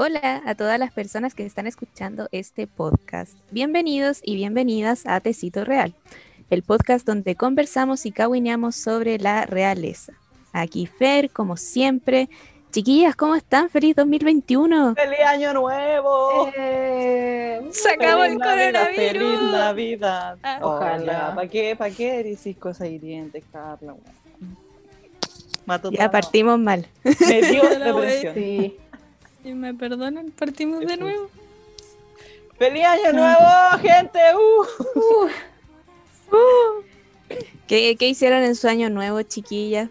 Hola a todas las personas que están escuchando este podcast. Bienvenidos y bienvenidas a Tecito Real, el podcast donde conversamos y cahuineamos sobre la realeza. Aquí Fer, como siempre. Chiquillas, ¿cómo están? ¡Feliz 2021! ¡Feliz Año Nuevo! Eh, ¡Se acabó el coronavirus! ¡Feliz Navidad! Ah. Ojalá. ¿Para qué, para qué decís cosas hirientes, Carla? Mato Ya todo. partimos mal. Me dio depresión. Sí. Y me perdonan, partimos de nuevo. ¡Feliz Año Nuevo, gente! ¡Uh! ¿Qué, qué hicieron en su año nuevo, chiquillas?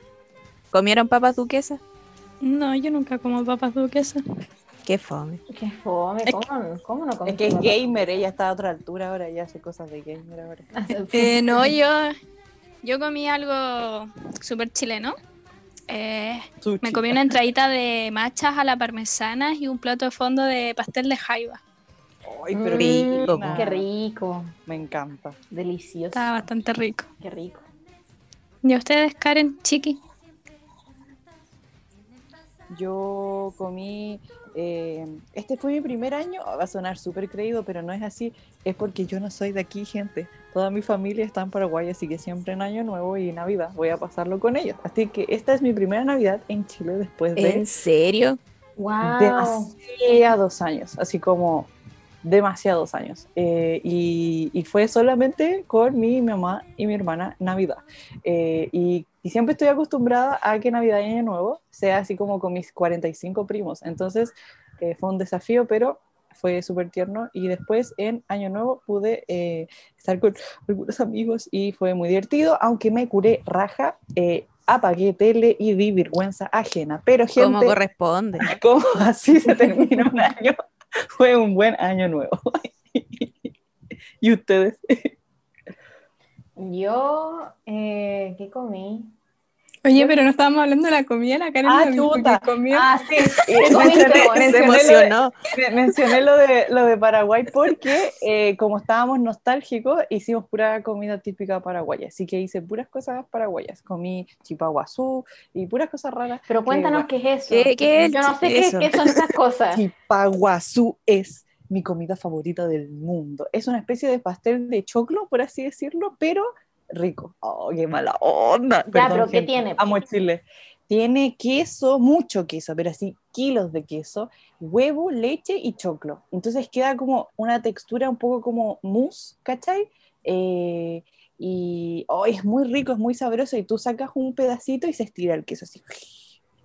¿Comieron papas duquesas? No, yo nunca como papas duquesas. Qué fome. Qué fome, Es ¿cómo, cómo no Es que es gamer, ella está a otra altura ahora, ya hace cosas de gamer ahora. Eh, no, yo, yo comí algo súper chileno. Eh, me comí una entradita de machas a la parmesana y un plato de fondo de pastel de jaiba. Ay, pero rico. Qué rico, Me encanta. delicioso. Estaba bastante rico. Qué rico. ¿Y a ustedes, Karen, Chiqui? Yo comí, eh, este fue mi primer año, va a sonar súper creído, pero no es así, es porque yo no soy de aquí, gente. Toda mi familia está en Paraguay, así que siempre en Año Nuevo y Navidad voy a pasarlo con ellos. Así que esta es mi primera Navidad en Chile después de ¿En serio? Wow. demasiados años, así como demasiados años. Eh, y, y fue solamente con mi mamá y mi hermana Navidad. Eh, y, y siempre estoy acostumbrada a que Navidad y Año Nuevo sea así como con mis 45 primos. Entonces eh, fue un desafío, pero fue súper tierno. Y después en Año Nuevo pude eh, estar con algunos amigos y fue muy divertido, aunque me curé raja. eh, apagué tele y vi vergüenza ajena. Pero gente, Como corresponde. como así se termina un año, fue un buen año nuevo. ¿Y ustedes? Yo, eh, ¿qué comí? Oye, pero no estábamos hablando de la comida, la Karen Ah, chuta. Ah, sí. Mencioné, vos? Se mencioné lo de, mencioné lo de, lo de Paraguay porque eh, como estábamos nostálgicos, hicimos pura comida típica paraguaya. Así que hice puras cosas paraguayas. Comí chipaguazú y puras cosas raras. Pero cuéntanos que, qué es eso. ¿Qué- qué Yo no sé qué, qué son esas cosas. Chipaguazú es mi comida favorita del mundo. Es una especie de pastel de choclo, por así decirlo, pero rico. Oh, qué mala onda. Ya, pero ¿qué tiene? Amo Chile. Tiene queso, mucho queso, pero así kilos de queso, huevo, leche y choclo. Entonces queda como una textura un poco como mousse, ¿cachai? Eh, y oh, es muy rico, es muy sabroso y tú sacas un pedacito y se estira el queso así.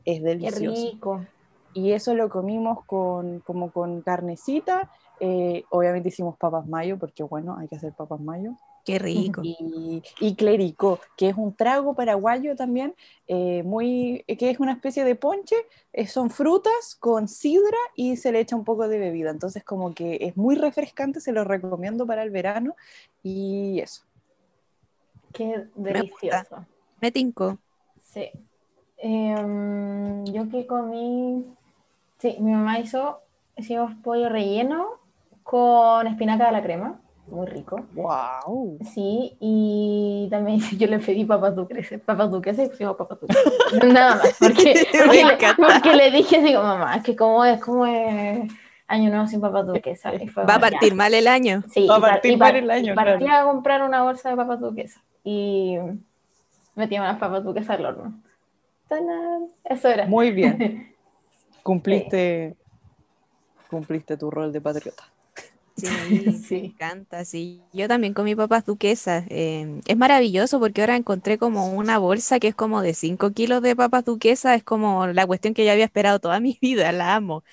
Es Qué delicioso rico. y eso lo comimos con, como con carnecita. eh, obviamente hicimos papas mayo, porque bueno, hay que hacer papas mayo. Qué rico. Y, y clericó, que es un trago paraguayo también, eh, muy, que es una especie de ponche. eh, son frutas con sidra y se le echa un poco de bebida. Entonces como que es muy refrescante, se lo recomiendo para el verano. Y eso. Qué delicioso. Me tincó. Sí. Em, yo que comí. Sí, mi mamá hizo. Hicimos pollo relleno con espinaca a la crema. Muy rico. ¡Wow! Sí, y también yo le pedí papas duques, papas duques y pusimos papas duques. Nada más, porque, porque, le, porque le dije, digo, mamá, es que como es, como es año nuevo sin papas duquesas. Va a como, partir ya. mal el año. Sí, Va a partir mal el año, y partí claro. a comprar una bolsa de papas duquesas y metíamos las papas duquesas al horno. ¡Tarán! Eso era. Muy bien. Cumpliste, cumpliste tu rol de patriota. Sí, me encanta, sí. Yo también comí papas duquesas. eh, es maravilloso porque ahora encontré como una bolsa que es como de 5 kilos de papas duquesas. Es como la cuestión que yo había esperado toda mi vida, la amo.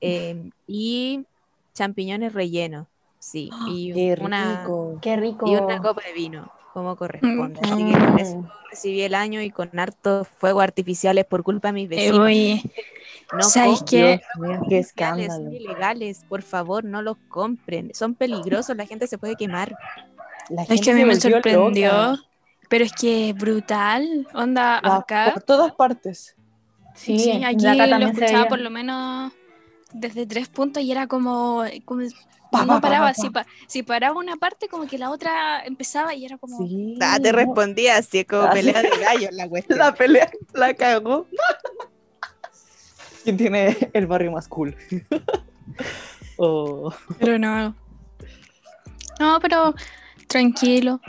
Eh, y champiñones rellenos, sí. Y ¡Qué una, rico! Qué rico. y una copa de vino, como corresponde. Así que con eso recibí el año y con hartos fuegos artificiales por culpa de mis Eh, vecinos. oye, No ¿sabes qué? Qué artificiales, escándalo. Son ilegales, por favor, no los compren. Son peligrosos, la gente se puede quemar. La Es que a mí me sorprendió. loca. Pero es que brutal. Onda, acá. Por todas partes. Sí, Sí, aquí lo escuchaba por lo menos desde tres puntos y era como, como Pa, no pa, pa, paraba. pa, Si, pa- si paraba una parte, como que la otra empezaba y era como. Sí. Ah, te respondía así, es como Ah, pelea de gallos la cuestión. La pelea la cagó. ¿Quién tiene el barrio más cool? Oh, Pero no. No, pero tranquilo.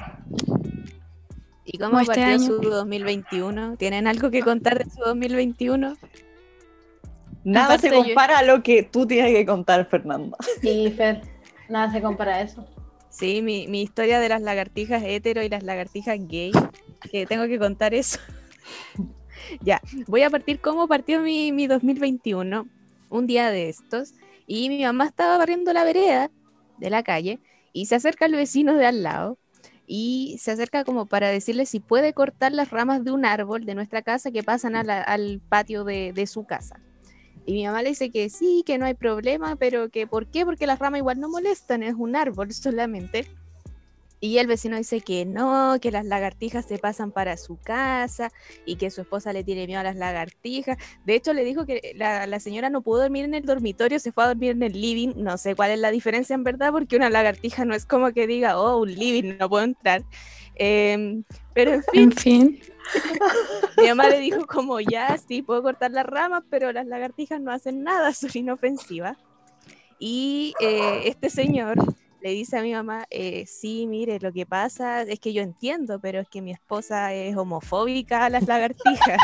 ¿Y cómo este partió año. su 2021? ¿Tienen algo que contar de su 2021? Nada se yo- compara a lo que tú tienes que contar, Fernanda. Sí, Fer, nada se compara a eso. Sí, mi, mi historia de las lagartijas hetero y las lagartijas gay, que tengo que contar eso. ya, voy a partir cómo partió mi, mi 2021, un día de estos, y mi mamá estaba barriendo la vereda de la calle y se acerca el vecino de al lado y se acerca como para decirle si puede cortar las ramas de un árbol de nuestra casa que pasan la- al patio de, de su casa. Y mi mamá le dice que sí, que no hay problema, pero que ¿por qué? Porque las ramas igual no molestan, es un árbol solamente. Y el vecino dice que no, que las lagartijas se pasan para su casa y que su esposa le tiene miedo a las lagartijas. De hecho, le dijo que la, señora no pudo dormir en el dormitorio, se fue a dormir en el living. No sé cuál es la diferencia en verdad, porque una lagartija no es como que diga, oh, un living, no puedo entrar. Em, pero en fin, En fin. mi mamá le dijo como ya, sí, puedo cortar las ramas, pero las lagartijas no hacen nada, son inofensivas. Y eh, este señor le dice a mi mamá, eh, sí, mire, lo que pasa es que yo entiendo, pero es que mi esposa es homofóbica a las lagartijas.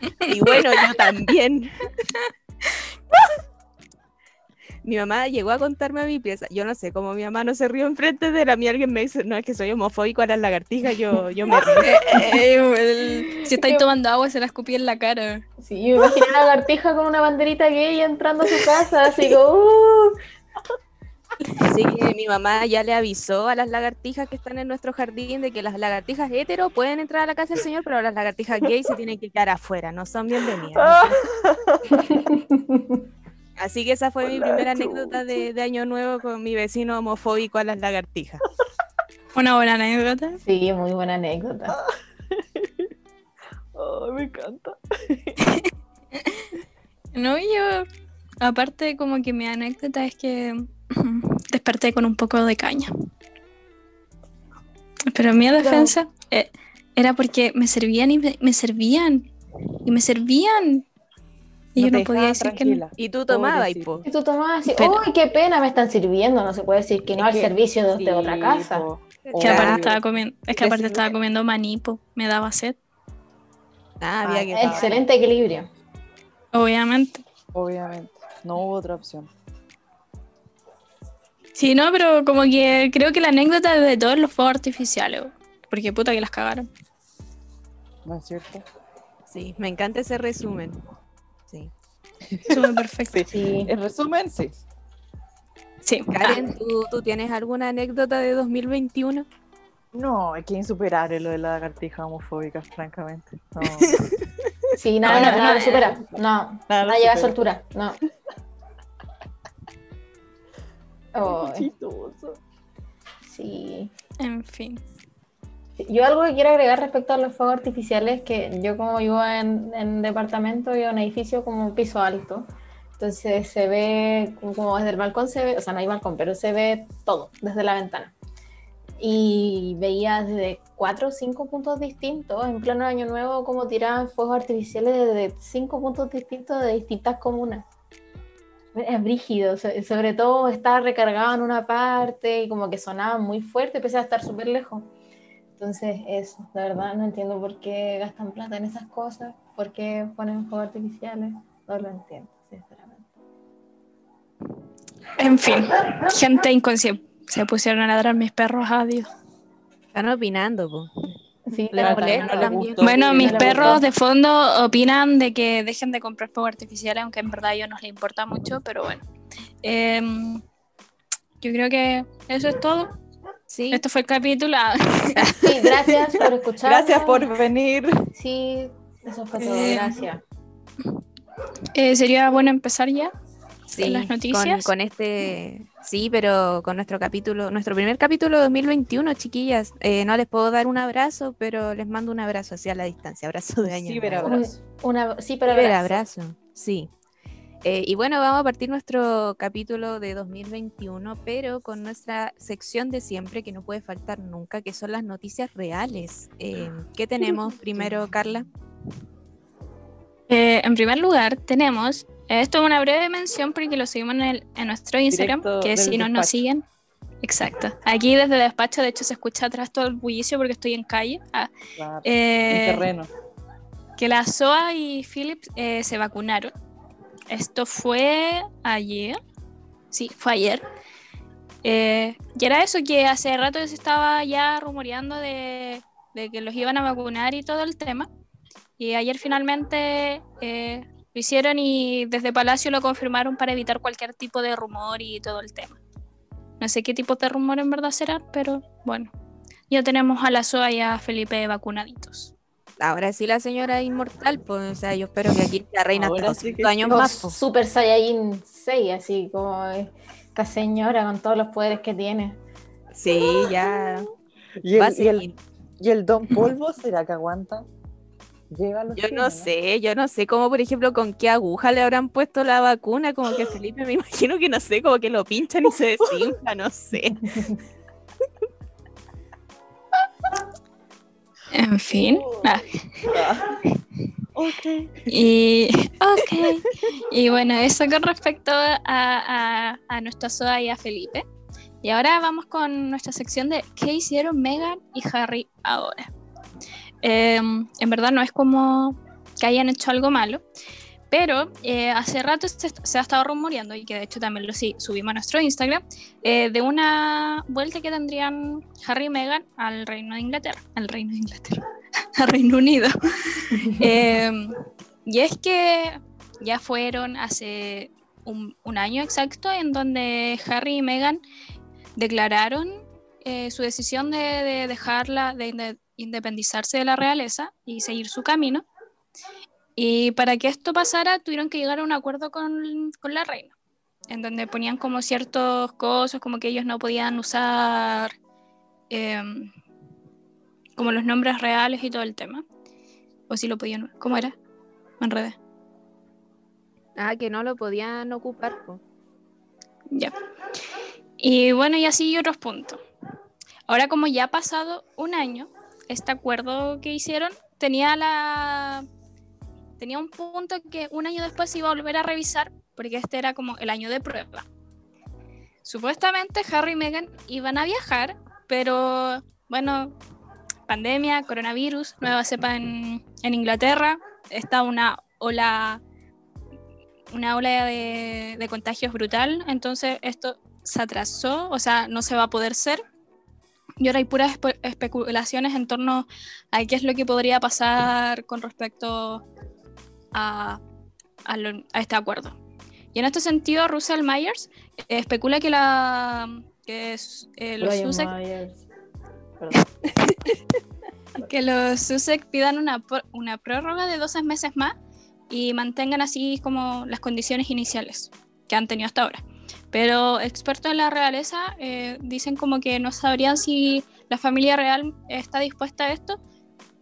y bueno, yo también. Mi mamá llegó a contarme a mi pieza. Yo no sé cómo mi mamá no se rió enfrente de él. A mí alguien me dice, no, es que soy homofóbico a las lagartijas. Yo, yo me río. Eh, si estáis tomando agua, se la escupí en la cara. Sí, me imaginé una lagartija con una banderita gay entrando a su casa, así como, uh, Así que mi mamá ya le avisó a las lagartijas que están en nuestro jardín de que las lagartijas hetero pueden entrar a la casa del señor, pero las lagartijas gay se tienen que quedar afuera, no son bienvenidas. Así que esa fue mi primera anécdota de, de Año Nuevo con mi vecino homofóbico a las lagartijas. Una buena anécdota. Sí, muy buena anécdota. Ay, me encanta. No, yo, aparte como que mi anécdota es que desperté con un poco de caña. Pero en mi defensa eh, era porque me servían y me, me servían. Y me servían. Y No yo no podía decir que no. Y tú tomabas, y po. Y tú tomabas así, Pero- ¡uy, qué pena! Me están sirviendo. No se puede decir que no al que- servicio de, otra casa. po. Que aparte estaba comiendo, es que aparte estaba comiendo manipo, me daba sed, Ah, había Ah, que. Excelente equilibrio. obviamente. Obviamente. No hubo otra opción. Sí, no, pero como que creo que la anécdota de todos los fuegos artificiales, porque puta que las cagaron. ¿No es cierto? Sí, me encanta ese resumen. Súper perfecto. Sí. Sí. En resumen, sí. Sí. Karen, ¿tú, tú tienes alguna anécdota de 2021? No, es que insuperable lo de la lagartija homofóbica, francamente. No. Sí, nada, No, no, nada, nada no, lo supera. No, Nada nada, lo llega a su altura. No. Oh, Chistoso. sí. En fin. Yo algo que quiero agregar respecto a los fuegos artificiales, que yo como vivo en, en departamento y en un edificio como piso alto, entonces se ve como, desde el balcón se ve, o sea, no hay balcón, pero se ve todo desde la ventana. Y veía desde cuatro o cinco puntos distintos, en pleno año nuevo, como tiraban fuegos artificiales desde cinco puntos distintos de distintas comunas. Es brígido, so- sobre todo estaba recargado en una parte y como que sonaba muy fuerte, pese a estar súper lejos. Entonces, eso, la verdad no entiendo por qué gastan plata en esas cosas, por qué ponen fuegos artificiales, no lo entiendo, sinceramente. En fin. Gente inconsciente. Se pusieron a ladrar mis perros, adiós. Están opinando, po. Sí, Le la molesta no gustó. Bueno, Sí, mis no perros gustó. de fondo opinan de que dejen de comprar fuegos artificiales, aunque en verdad a ellos no les importa mucho, pero bueno. Em, yo creo que eso es todo. Sí, Este fue el capítulo. Sí, gracias por escuchar. Gracias por venir. Sí, eso fue todo, Eh, gracias. eh, sería bueno empezar ya. sí, las con- noticias? Con, este, sí, pero con nuestro capítulo, nuestro primer capítulo de 2021, chiquillas. Eh, no les puedo dar un abrazo, pero les mando un abrazo hacia la distancia, abrazo de año. Sí, nuevo. abrazo. Una, sí, pero abrazo. abrazo, sí. Eh, y bueno, vamos a partir nuestro capítulo de 2021, pero con nuestra sección de siempre que no puede faltar nunca, que son las noticias reales. Eh, ¿Qué tenemos primero, Carla? Eh, en primer lugar, tenemos, esto es una breve mención porque lo seguimos en, el- en nuestro Instagram, Directo que si no nos siguen, exacto. Aquí desde el despacho, de hecho, se escucha atrás todo el bullicio porque estoy en calle. Ah, Claro, eh, en terreno. que la SOA y Philip eh, se vacunaron. Esto fue ayer. Sí, fue ayer. Eh, y era eso que hace rato se estaba ya rumoreando de, que los iban a vacunar y todo el tema. Y ayer finalmente eh, lo hicieron y desde Palacio lo confirmaron para evitar cualquier tipo de rumor y todo el tema. No sé qué tipo de rumor en verdad será, pero bueno. Ya tenemos a la SOA y a Felipe vacunaditos. Ahora sí la señora es inmortal, pues, o sea, yo espero que aquí la reina Ahora hasta sí que 200 años más. pues. Super Saiyajin 6, así como esta señora con todos los poderes que tiene. Sí, ya. ¿Y el, y, el, seguir. y el Don Polvo será que aguanta? Los Yo 100, no sé, yo no sé cómo, por ejemplo, con qué aguja le habrán puesto la vacuna, como que Felipe me imagino que no sé, como que lo pinchan y se desinfla, no sé. En fin. Ah, Ah. Ok. y, ok. Y bueno, eso con respecto a, a, a nuestra Soa y a Felipe. Y ahora vamos con nuestra sección de ¿qué hicieron Meghan y Harry ahora? Eh, en verdad no es como que hayan hecho algo malo, pero eh, hace rato se, se ha estado rumoreando, y que de hecho también lo sí, subimos a nuestro Instagram, eh, de una vuelta que tendrían Harry y Meghan al Reino de Inglaterra, al Reino de Inglaterra, al Reino Unido. Eh, y es que ya fueron hace un, un año exacto en donde Harry y Meghan declararon eh, su decisión de, de dejarla, de, inde- independizarse de la realeza y seguir su camino. Y para que esto pasara, tuvieron que llegar a un acuerdo con, con la reina, en donde ponían como ciertos cosas, como que ellos no podían usar em, como los nombres reales y todo el tema. O si lo podían, ¿cómo era? Me enredé. Ah, que no lo podían ocupar. Ya. Y bueno, y así otros puntos. Ahora, como ya ha pasado un año, este acuerdo que hicieron tenía la. Tenía un punto que un año después iba a volver a revisar, porque este era como el año de prueba. Supuestamente Harry y Meghan iban a viajar, pero bueno, pandemia, coronavirus, nueva cepa en, en Inglaterra, está una ola una ola de, de contagios brutal, entonces esto se atrasó, o sea, no se va a poder ser. Y ahora hay puras espe- especulaciones en torno a qué es lo que podría pasar con respecto a, a lo- a este acuerdo. Y en este sentido, Russell Myers eh, especula que, la, que es, eh, los. Perdón. que los Sussex pidan una, una prórroga de 12 meses más y mantengan así como las condiciones iniciales que han tenido hasta ahora. Pero expertos en la realeza eh, dicen como que no sabrían si la familia real está dispuesta a esto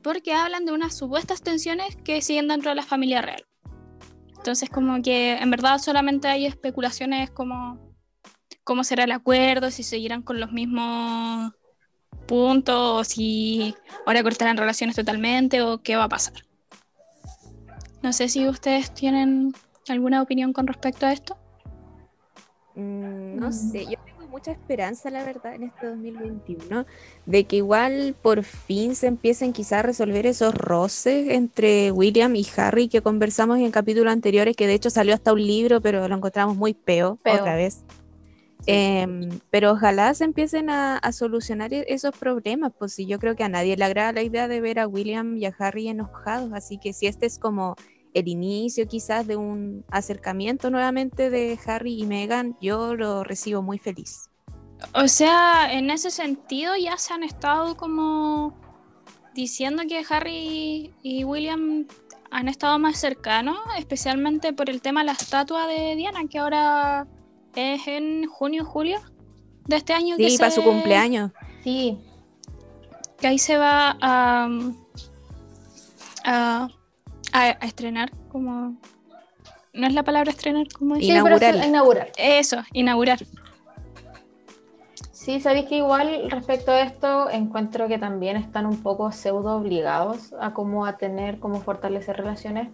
porque hablan de unas supuestas tensiones que siguen dentro de la familia real. Entonces como que en verdad solamente hay especulaciones como cómo será el acuerdo, si seguirán con los mismos puntos o si ahora cortarán relaciones totalmente o qué va a pasar. No sé si ustedes tienen alguna opinión con respecto a esto. Mm, no sé, yo mucha esperanza, la verdad, en este 2021, de que igual por fin se empiecen quizás a resolver esos roces entre William y Harry que conversamos en capítulos anteriores, que de hecho salió hasta un libro, pero lo encontramos muy peo, Peo. otra vez. Em, pero ojalá se empiecen a, a solucionar e- esos problemas, pues sí, yo creo que a nadie le agrada la idea de ver a William y a Harry enojados, así que si este es como el inicio quizás de un acercamiento nuevamente de Harry y Meghan, yo lo recibo muy feliz. O sea, en ese sentido ya se han estado como diciendo que Harry y William han estado más cercanos, especialmente por el tema de la estatua de Diana, que ahora es en junio, julio de este año. que Sí, para su cumpleaños. Sí, Que ahí se va a, a, a- a estrenar, como... ¿No es la palabra estrenar? ¿Cómo es? sí, pero Inaugurar. sí, inaugurar. Eso, inaugurar. Sí, sabéis que igual respecto a esto encuentro que también están un poco pseudo obligados a como a tener, como fortalecer relaciones.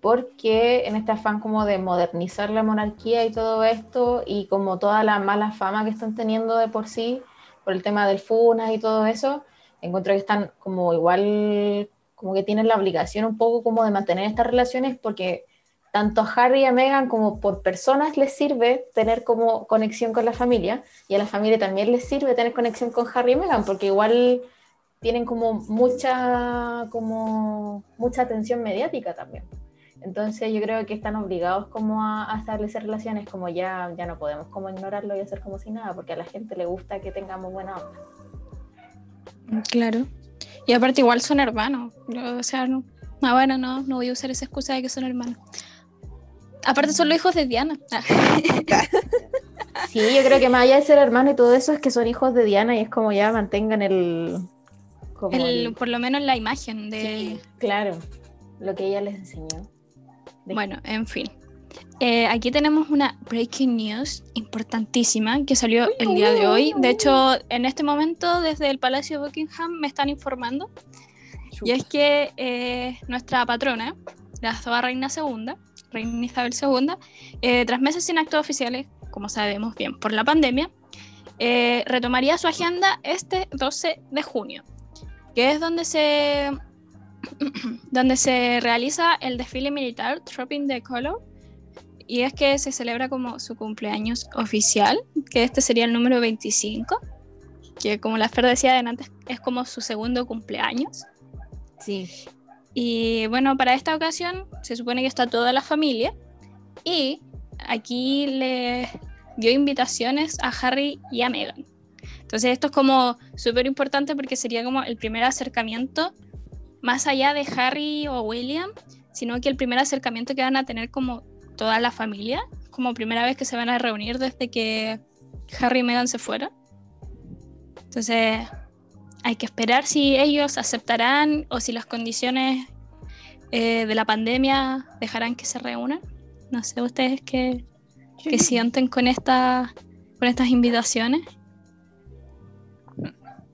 porque en este afán como de modernizar la monarquía y todo esto, y como toda la mala fama que están teniendo de por sí, por el tema del FUNAS y todo eso, encuentro que están como igual, como que tienen la obligación un poco como de mantener estas relaciones, porque tanto a Harry y a Meghan como por personas les sirve tener como conexión con la familia, y a la familia también les sirve tener conexión con Harry y Meghan, porque igual tienen como mucha, como mucha atención mediática también. Entonces yo creo que están obligados como a, establecer relaciones, como ya, ya no podemos como ignorarlo y hacer como si nada, porque a la gente le gusta que tengamos buena onda. Claro. Y aparte igual son hermanos. O sea, no, ah, bueno, no, no voy a usar esa excusa de que son hermanos. Aparte son los hijos de Diana. sí, yo creo que más allá de ser hermano y todo eso es que son hijos de Diana y es como ya mantengan el... Por lo menos la imagen de... Sí, claro, lo que ella les enseñó. Bueno, en fin. Eh, aquí tenemos una breaking news importantísima que salió el día de hoy. De hecho, en este momento desde el Palacio de Buckingham me están informando. Y es que eh, nuestra patrona, la actual reina segunda, reina Isabel II, eh, tras meses sin actos oficiales, como sabemos bien, por la pandemia, retomaría su agenda este 12 de junio, que es donde se donde se realiza el desfile militar Tropping the Color. Y es que se celebra como su cumpleaños oficial, que este sería el número 25, que como la Fer decía antes, es como su segundo cumpleaños. Sí. Y bueno, para esta ocasión se supone que está toda la familia y aquí le dio invitaciones a Harry y a Meghan. Entonces esto es como súper importante porque sería como el primer acercamiento más allá de Harry o William, sino que el primer acercamiento que van a tener como toda la familia, como primera vez que se van a reunir desde que Harry y Meghan se fueron. Entonces, hay que esperar si ellos aceptarán o si las condiciones eh, de la pandemia dejarán que se reúnan. No sé ustedes qué, qué sienten con, esta, con estas invitaciones.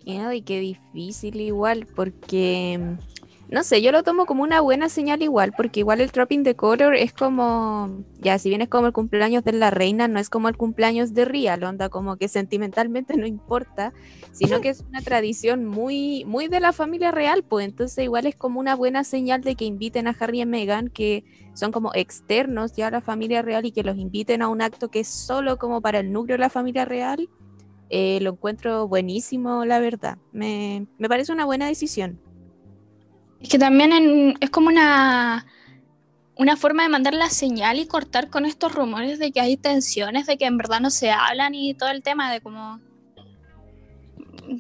Y qué difícil igual, porque no sé, yo lo tomo como una buena señal igual, porque igual el Dropping the Color es como, ya, si bien es como el cumpleaños de la reina, no es como el cumpleaños de Real, onda como que sentimentalmente no importa, sino que es una tradición muy, muy de la familia real, pues entonces igual es como una buena señal de que inviten a Harry y Meghan, que son como externos ya a la familia real y que los inviten a un acto que es solo como para el núcleo de la familia real. Eh, lo encuentro buenísimo, la verdad. Me, me parece una buena decisión. Es que también es como una, una forma de mandar la señal y cortar con estos rumores de que hay tensiones, de que en verdad no se hablan y todo el tema de como...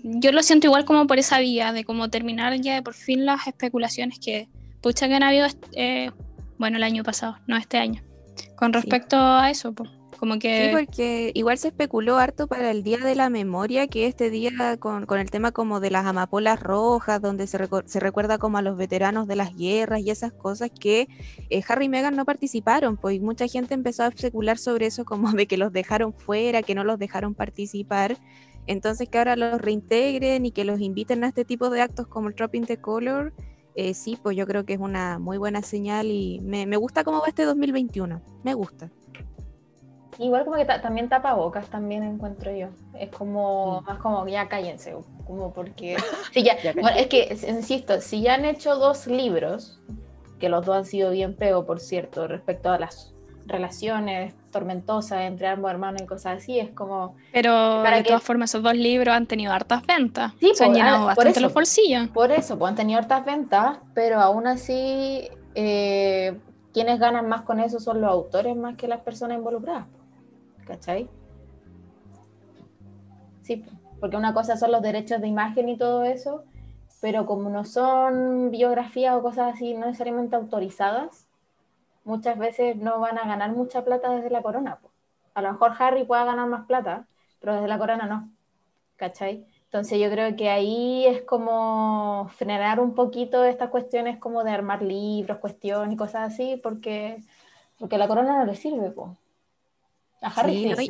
Yo lo siento igual como por esa vía, de como terminar ya de por fin las especulaciones que, pucha, que han habido, eh, bueno, el año pasado, no este año, con respecto a eso. Pues. Como que... Sí, porque igual se especuló harto para el Día de la Memoria, que este día con, el tema como de las amapolas rojas, donde se, se, recuerda como a los veteranos de las guerras y esas cosas, que eh, Harry y Meghan no participaron, pues mucha gente empezó a especular sobre eso, como de que los dejaron fuera, que no los dejaron participar. Entonces que ahora los reintegren y que los inviten a este tipo de actos como el Dropping the Color, eh, sí, pues yo creo que es una muy buena señal y me, me gusta cómo va este 2021, me gusta. Igual como que también tapa bocas, también encuentro yo. Es como, más como, ya cállense, como porque... Sí, ya, es que, insisto, si ya han hecho dos libros, que los dos han sido bien pego, por cierto, respecto a las relaciones tormentosas entre ambos hermanos y cosas así, es como... Pero de todas formas esos dos libros han tenido hartas ventas. Sí, Se han pues, llenado ah, bastante los bolsillos. Por eso, pues han tenido hartas ventas, pero aún así... Eh, quienes ganan más con eso son los autores más que las personas involucradas. ¿Cachai? Sí, porque una cosa son los derechos de imagen y todo eso, pero como no son biografías o cosas así no necesariamente autorizadas, muchas veces no van a ganar mucha plata desde la corona. A lo mejor Harry pueda ganar más plata, pero desde la corona no, ¿cachai? Entonces yo creo que ahí es como frenar un poquito estas cuestiones como de armar libros, cuestiones y cosas así, porque, porque la corona no le sirve, pues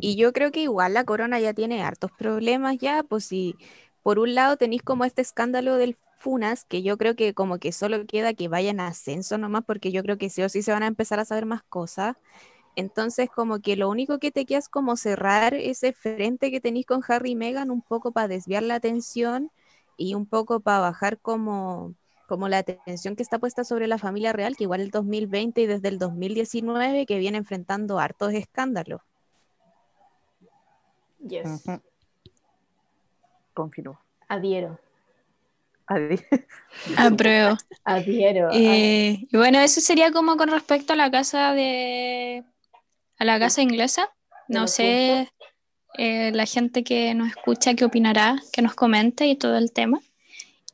y, yo creo que igual la corona ya tiene hartos problemas ya, pues si por un lado tenéis como este escándalo del Funas, que yo creo que como que solo queda que vayan a ascenso nomás, porque yo creo que sí o sí se van a empezar a saber más cosas. Entonces, como que lo único que te queda es como cerrar ese frente que tenéis con Harry y Meghan un poco para desviar la atención y un poco para bajar como, como la atención que está puesta sobre la familia real, que igual el 2020 y desde el 2019 que viene enfrentando hartos escándalos. Yes. Ujú. Confirmo. Adhiero. Apruebo. Adhiero. Eh, y bueno, eso sería como con respecto a la casa de. a la casa inglesa. No sé, eh, la gente que nos escucha, qué opinará, que nos comente y todo el tema.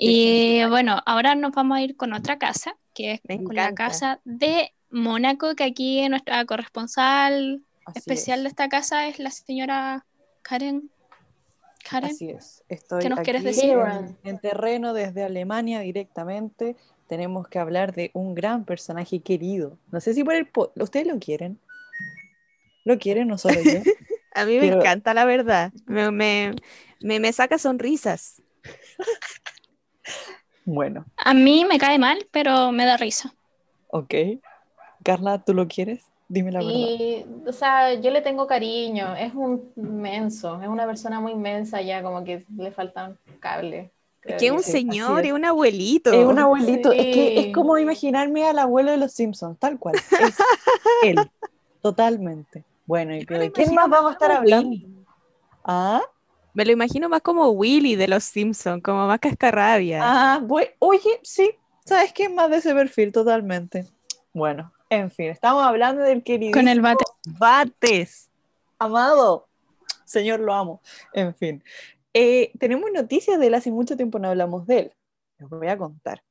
Y bueno, ahora nos vamos a ir con otra casa, que es Me con la casa de Mónaco, que aquí nuestra corresponsal Así especial es. de esta casa es la señora Karen. Karen. Así es. Estoy ¿Qué nos quieres decir? En, en terreno desde Alemania directamente. Tenemos que hablar de un gran personaje querido. No sé si por el... po- ¿Ustedes lo quieren? ¿Lo quieren? No solo yo. A mí me Pero- encanta, la verdad. Me, me, me, me saca sonrisas. Bueno, A mí me cae mal, pero me da risa. ok. Carla, ¿tú lo quieres? Dime la verdad. Y, o sea, yo le tengo cariño, es un menso, es una persona muy mensa ya, como que le faltan cables. creo Que es un sí, señor, es. un abuelito. Es un abuelito. Es que es Sí. como imaginarme al abuelo de los Simpsons, tal cual. Es él. Totalmente. Bueno, ¿y de quién más vamos a estar hablando? Ah, Me lo imagino más como Willy de los Simpsons, como más cascarrabia. ah, bue- oye, sí, ¿sabes qué? Más de ese perfil, totalmente. Bueno, en fin, estamos hablando del querido Con el bate. Bates. Amado. Señor, lo amo. En fin. Eh, tenemos noticias de él, hace mucho tiempo no hablamos de él. Les voy a contar.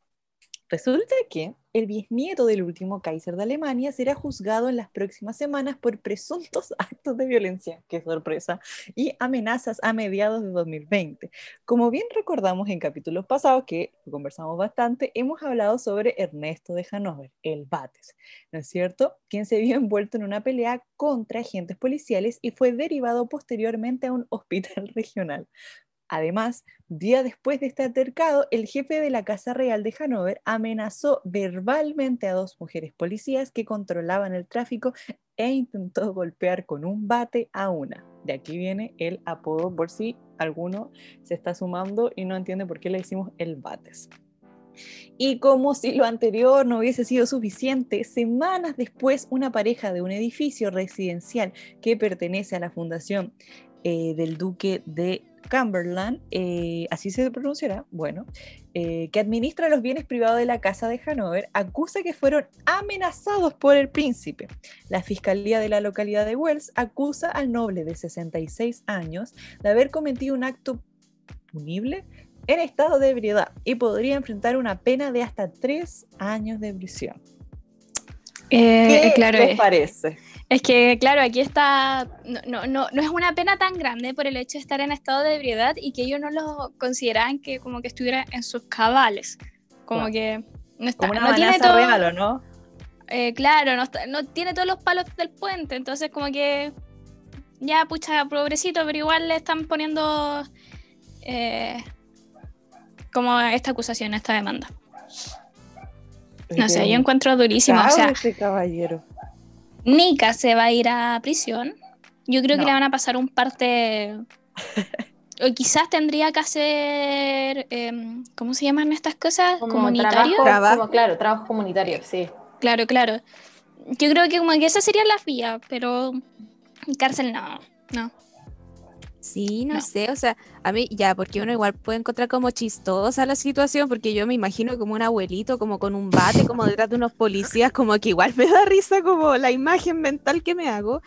Resulta que el bisnieto del último Kaiser de Alemania será juzgado en las próximas semanas por presuntos actos de violencia, qué sorpresa, y amenazas a mediados de 2020. Como bien recordamos en capítulos pasados, que conversamos bastante, hemos hablado sobre Ernesto de Hanover, el Bates, ¿no es cierto? Quien se vio envuelto en una pelea contra agentes policiales y fue derivado posteriormente a un hospital regional. Además, día después de este altercado, el jefe de la Casa Real de Hanover amenazó verbalmente a dos mujeres policías que controlaban el tráfico e intentó golpear con un bate a una. De aquí viene el apodo por si alguno se está sumando y no entiende por qué le decimos el bates. Y como si lo anterior no hubiese sido suficiente, semanas después una pareja de un edificio residencial que pertenece a la fundación eh, del duque de Cumberland, eh, así se pronunciará, bueno, eh, que administra los bienes privados de la Casa de Hanover, acusa que fueron amenazados por el príncipe. La Fiscalía de la localidad de Wells acusa al noble de 66 años de haber cometido un acto punible en estado de ebriedad y podría enfrentar una pena de hasta tres años de prisión. Eh, ¿Qué claro, les es, parece? Es que claro, aquí está, no, no, no, no es una pena tan grande por el hecho de estar en estado de ebriedad y que ellos no lo consideraban que como que estuviera en sus cabales, como Claro. que no está, Como una no tiene amenaza todo, real, ¿o no? eh, claro, no, está- no tiene todos los palos del puente, entonces como que ya pucha, pobrecito, pero igual le están poniendo eh, como esta acusación, esta demanda. No sé, yo encuentro durísimo, o sea, este caballero. Nika se va a ir a prisión. Yo creo que le van a pasar un parte. o quizás tendría que hacer. em, ¿Cómo se llaman estas cosas? Como ¿Comunitario? trabajo, Trabajo. como, claro, trabajo comunitario, sí. Claro, claro. Yo creo que como que esas serían las vías, pero. Cárcel no. No. Sí, no, No. sé, o sea, a mí ya, porque uno igual puede encontrar como chistosa la situación, porque yo me imagino como un abuelito, como con un bate, como detrás de unos policías, como que igual me da risa como la imagen mental que me hago,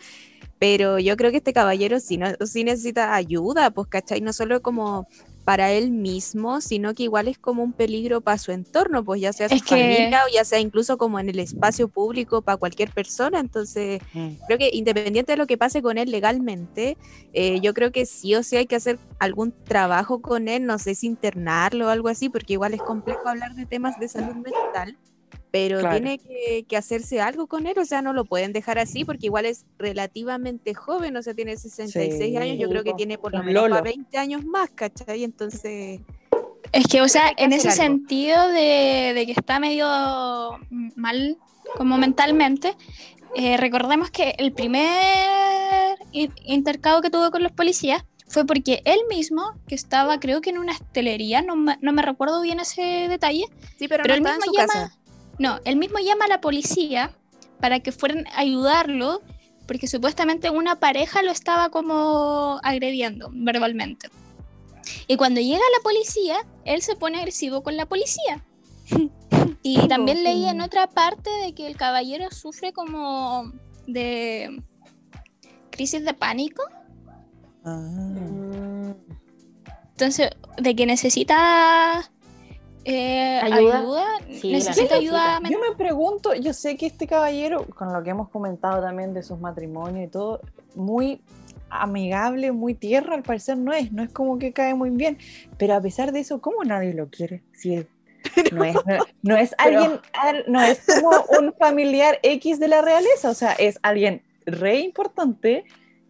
pero yo creo que este caballero sí, no, sí necesita ayuda, pues, ¿cachai? No solo como para él mismo, sino que igual es como un peligro para su entorno, pues ya sea su Es que- familia o ya sea incluso como en el espacio público para cualquier persona, entonces creo que independiente de lo que pase con él legalmente, eh, yo creo que sí o sí hay que hacer algún trabajo con él, no sé si internarlo o algo así, porque igual es complejo hablar de temas de salud mental. Pero Claro. tiene que, que hacerse algo con él, o sea, no lo pueden dejar así porque igual es relativamente joven, o sea, tiene 66 años, yo Sí, creo que tiene por lo menos lolo. para 20 años más, ¿cachai? Entonces, Es que, o sea, que en ese algo. sentido de, de que está medio mal como mentalmente, eh, recordemos que el primer in- intercambio que tuvo con los policías fue porque él mismo, que estaba creo que en una estelería, no me, no me recuerdo bien ese detalle, sí, pero, Pero no él en mismo su llama- casa. No, él mismo llama a la policía para que fueran a ayudarlo, porque supuestamente una pareja lo estaba como agrediendo verbalmente. Y cuando llega la policía, él se pone agresivo con la policía. Y también leí en otra parte de que el caballero sufre como de crisis de pánico, Ah. Entonces de que necesita eh, ¿Ayuda? ayuda, Sí, necesita ayuda Yo me pregunto, yo sé que este caballero, con lo que hemos comentado también de sus matrimonios y todo, muy amigable, muy tierno, al parecer no es, no es como que cae muy bien, pero a pesar de eso, ¿cómo nadie lo quiere? Si es- no, es, no, no es Pero- alguien, al- no es como un familiar X de la realeza, o sea, es alguien re importante.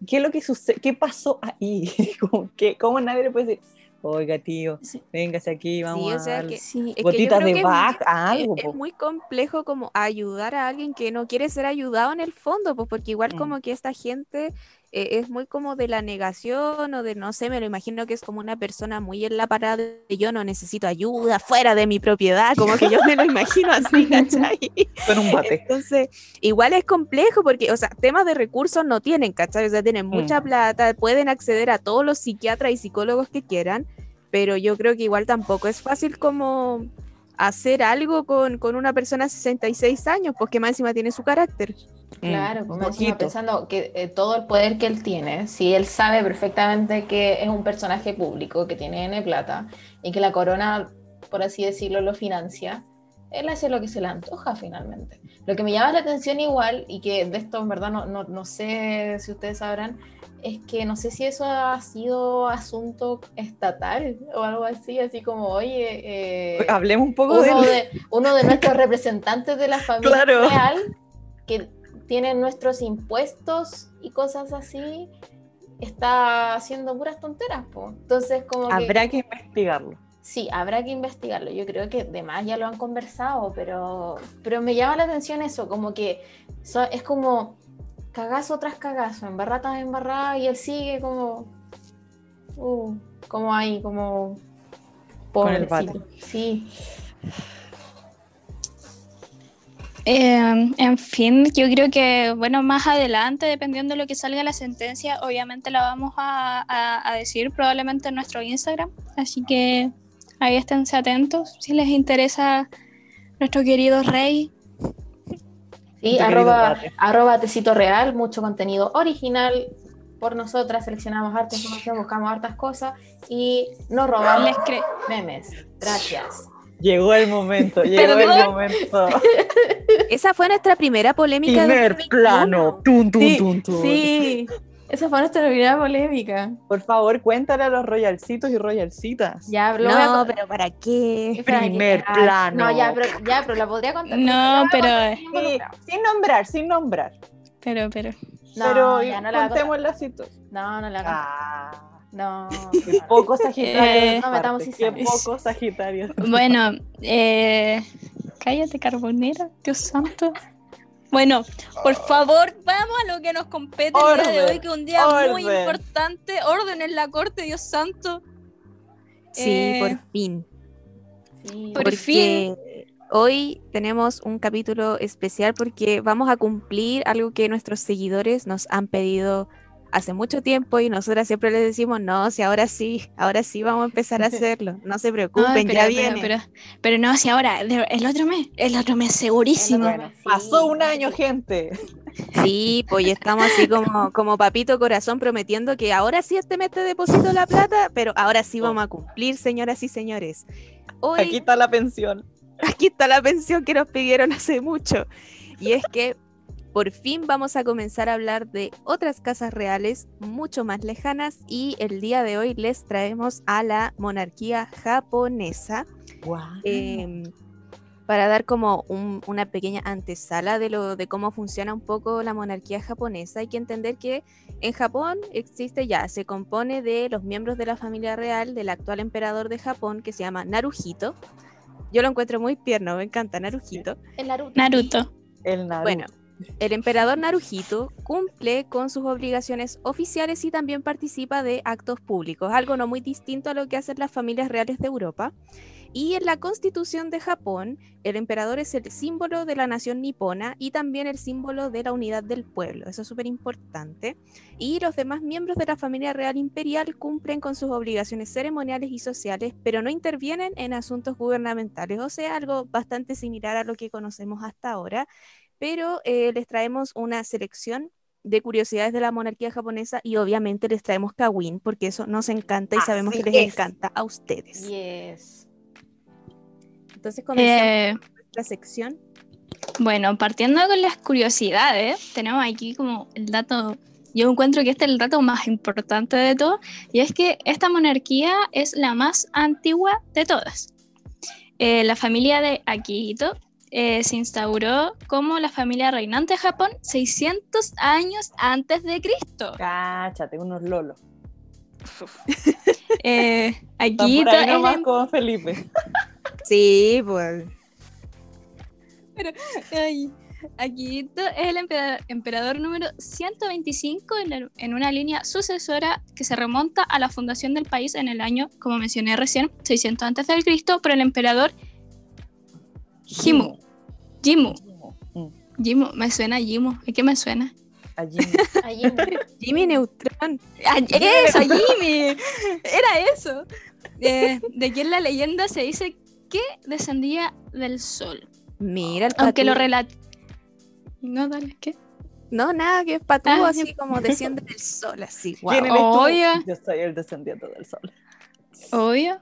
¿Qué es lo que sucede? ¿Qué pasó ahí? Como que, ¿Cómo nadie le puede decir, oiga tío, Sí. véngase aquí, vamos o a sea dar que- sí. Es gotitas que de baja, Es, algo. es muy complejo como ayudar a alguien que no quiere ser ayudado en el fondo, pues porque igual Mm. como que esta gente eh, es muy como de la negación o de no sé, me lo imagino que es como una persona muy en la parada de yo no necesito ayuda fuera de mi propiedad, como que yo me lo imagino así, ¿cachai? Con un bate. Entonces, igual es complejo porque, o sea, temas de recursos no tienen, ¿cachai? O sea, tienen mucha Mm. plata, pueden acceder a todos los psiquiatras y psicólogos que quieran, pero yo creo que igual tampoco es fácil como hacer algo con, con una persona de 66 años, pues que más encima tiene su carácter. Claro, Mm, pues un me encima pensando que eh, todo el poder que él tiene, si él sabe perfectamente que es un personaje público, que tiene N plata y que la corona, por así decirlo, lo financia, él hace lo que se le antoja finalmente. Lo que me llama la atención igual, y que de esto en verdad no, no, no sé si ustedes sabrán, es que no sé si eso ha sido asunto estatal o algo así, así como, oye, eh, Hablemos un poco uno de... de, uno de nuestros representantes de la familia Claro. real que tiene nuestros impuestos y cosas así está haciendo puras tonteras po. entonces como que Habrá que investigarlo. sí habrá que investigarlo yo creo que demás ya lo han conversado pero pero me llama la atención eso como que so- es como cagazo tras cagazo embarrada tras embarrada y él sigue como uh, como ahí como Con el bate. pobrecito. sí Eh, en fin, yo creo que, bueno, más adelante, dependiendo de lo que salga la sentencia, obviamente la vamos a, a- a decir probablemente en nuestro Instagram. Así que ahí esténse atentos si les interesa nuestro querido rey. Sí, arroba, arroba Tecito Real, mucho contenido original por nosotras, seleccionamos harta información, buscamos hartas cosas y nos robamos memes. Gracias. Llegó el momento, llegó el momento. Esa fue nuestra primera polémica. de Primer 2021. plano. Tun, tun, Sí, tun. Sí, esa fue nuestra primera polémica. Por favor, cuéntale a los royalcitos y royalcitas. Ya, lo voy a No, con- pero ¿para qué? Primer plano. No, ya, pero, ya, pero la podría contar. No, a pero- contar, Sí, involucrado. sin nombrar, sin nombrar. Pero, pero. No, pero ya no la a contemos. No, no la a. Ah, No. qué poco sagitario. Eh, no metamos Qué poco sagitario. Bueno, eh, cállate, carbonera, Dios santo. Bueno, por favor, vamos a lo que nos compete el día de hoy, que es un día muy importante. Orden en la corte, Dios santo. Sí, Eh, por fin. Sí. Por porque fin. hoy tenemos un capítulo especial porque vamos a cumplir algo que nuestros seguidores nos han pedido hace mucho tiempo y nosotras siempre les decimos, no, si ahora sí, ahora sí vamos a empezar a hacerlo, no se preocupen, pero, ya pero, viene. pero, pero no, si ahora, el otro mes, el otro mes segurísimo. Sí. Pasó un año, gente. Sí, pues ya estamos así como, como papito corazón prometiendo que ahora sí este mes te deposito la plata, pero ahora sí vamos a cumplir, señoras y señores. Hoy Aquí está la pensión. aquí está la pensión que nos pidieron hace mucho. Y es que por fin vamos a comenzar a hablar de otras casas reales mucho más lejanas y el día de hoy les traemos a la monarquía japonesa. Em, para dar como un- una pequeña antesala de, lo, de cómo funciona un poco la monarquía japonesa, hay que entender que en Japón existe ya, se compone de los miembros de la familia real del actual emperador de Japón que se llama Naruhito. Yo lo encuentro muy tierno, me encanta Naruhito. El Naruto. Naruto. El Naruto. Bueno, el emperador Naruhito cumple con sus obligaciones oficiales y también participa de actos públicos, algo no muy distinto a lo que hacen las familias reales de Europa. Y en la constitución de Japón, el emperador es el símbolo de la nación nipona y también el símbolo de la unidad del pueblo. Eso es súper importante. Y los demás miembros de la familia real imperial cumplen con sus obligaciones ceremoniales y sociales, pero no intervienen en asuntos gubernamentales. O sea, algo bastante similar a lo que conocemos hasta ahora pero eh, les traemos una selección de curiosidades de la monarquía japonesa y obviamente les traemos Kawin porque eso nos encanta y sabemos Así que les es. encanta a ustedes. Yes. Entonces comenzamos Eh, la sección. bueno, partiendo con las curiosidades, tenemos aquí como el dato, yo encuentro que este es el dato más importante de todo, y es que esta monarquía es la más antigua de todas. Eh, la familia de Akihito eh, se instauró como la familia reinante de Japón 600 años antes de Cristo. Cáchate, unos lolos. Eh, Akihito por ahí nomás con Felipe. Sí, pues. Ay, Akihito es el emperador, emperador número 125 en, la- en una línea sucesora que se remonta a la fundación del país en el año, como mencioné recién, 600 a.C., por el emperador Himu. Jimu. Mm, Jimu, me suena Jimu. ¿Y qué me suena? allí. Allí. Jimmy Neutron. Ah, ¡Eso, Jimmy! Era eso. Eh, de quien la leyenda se dice que descendía del sol. Mira el Aunque lo relata. No, dale, ¿qué? No, nada, que es patú Ah, así como desciende del sol, así. ¿Quién Wow. Oye. Yo soy el descendiente del sol. Obvio.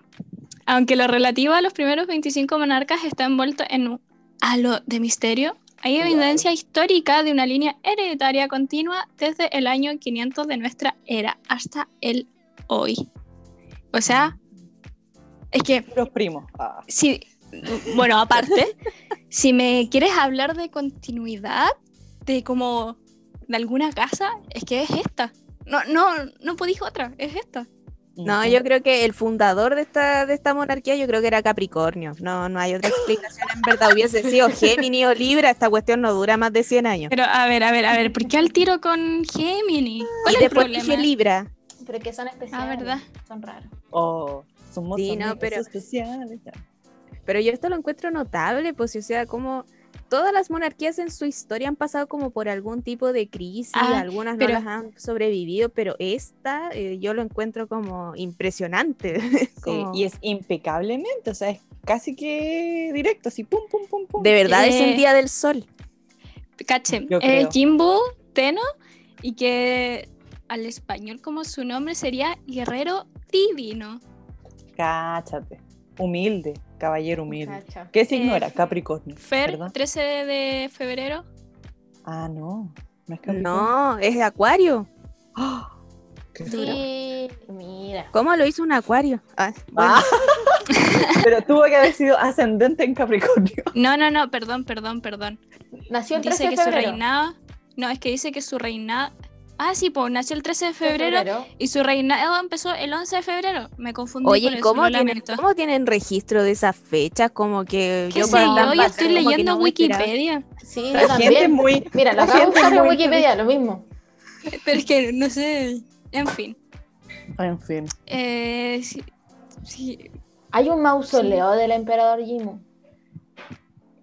Aunque lo relativo a los primeros 25 monarcas está envuelto en un halo de misterio, hay Wow. evidencia histórica de una línea hereditaria continua desde el año 500 de nuestra era hasta el hoy. O sea, es que Los primos. Ah, si, bueno, aparte, si me quieres hablar de continuidad, de como de alguna casa, es que es esta. No, no, no podéis otra, es esta. No, yo creo que el fundador de esta, de esta monarquía, yo creo que era Capricornio. No, no hay otra explicación. En verdad, hubiese sido Géminis o Libra, esta cuestión no dura más de 100 años. Pero a ver, a ver, a ver, ¿por qué al tiro con Gemini? ¿Cuál Y es el después problema? dije Libra. Pero que son especiales. ¿verdad? Son raros. Oh, somos Sí, no, pero- especiales. Pero yo esto lo encuentro notable, pues, o sea, como todas las monarquías en su historia han pasado como por algún tipo de crisis, Ah, algunas pero- no las han sobrevivido, pero esta eh, yo lo encuentro como impresionante. Sí, como- y es impecablemente, o sea, es casi que directo, así pum, pum, pum, pum. De verdad es Eh, el día del sol. Cache, creo. Jimbo Teno y que al español como su nombre sería Guerrero Divino. Cáchate. Humilde, caballero humilde. ¿Qué signo Eh, era? Capricornio. Fer, ¿verdad? 13 de febrero. Ah, no. No es Capricornio. No, es de acuario. ¡Ah! Qué. Sí, mira. ¿Cómo lo hizo un acuario? Ah, bueno, Ah, pero tuvo que haber sido ascendente en Capricornio. No, no, no, perdón, perdón, perdón. Nació el 13 Dice de que su febrero. reinado. No, es que dice que su reinado. Ah, sí, pues nació el 13 de febrero, febrero. y su reinado empezó el 11 de febrero. Me confundí con Oye, eso, ¿cómo tienen. ¿cómo tienen registro de esas fechas? Como que ¿Qué yo sé para yo? Yo estoy leyendo no. Wikipedia. Sí, La gente es también. muy. Mira, lo la acabo de gente en muy- Wikipedia, lo mismo. Pero es que no sé. En fin. En fin. Eh, sí, sí, Hay un mausoleo del emperador Jimmu.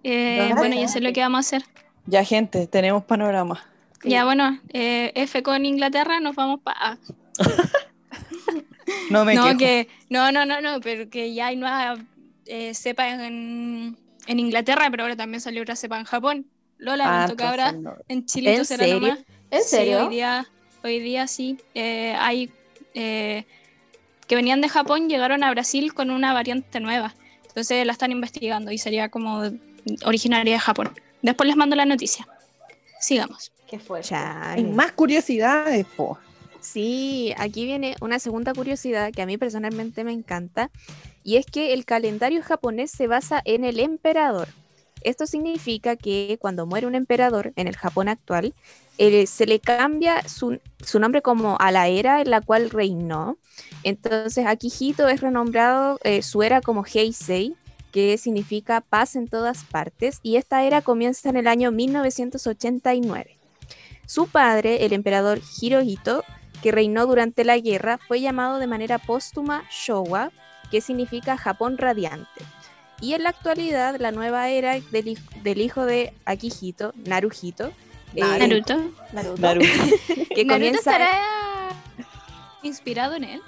eh, bueno, ya sé lo que vamos a hacer. Ya, gente, tenemos panorama. Sí. Ya, bueno, eh, F con Inglaterra, nos vamos para. No me No, quejo. que. No, no, no, no, pero que ya hay nueva eh, cepa en, en Inglaterra, pero ahora también salió otra cepa en Japón. Lo Ah, lamento, cabra. entonces no. En Chile ¿En será serio? nomás. ¿En Sí, serio? hoy día, hoy día sí. Eh, hay eh, que venían de Japón, llegaron a Brasil con una variante nueva. Entonces la están investigando y sería como originaria de Japón. Después les mando la noticia. Sigamos. Qué fuerte. Hay Chale. más curiosidades, po. Sí, aquí viene una segunda curiosidad que a mí personalmente me encanta, y es que el calendario japonés se basa en el emperador. Esto significa que cuando muere un emperador en el Japón actual, eh, se le cambia su, su nombre como a la era en la cual reinó. Entonces Akihito es renombrado eh, su era como Heisei, que significa paz en todas partes, y esta era comienza en el año 1989. Su padre, el emperador Hirohito, que reinó durante la guerra, fue llamado de manera póstuma Showa, que significa Japón radiante. Y en la actualidad, la nueva era del, hij- del hijo de Akihito, Naruhito, eh, Naruto. Naruto. Naruto. que Naruto comienza... estará inspirado en él.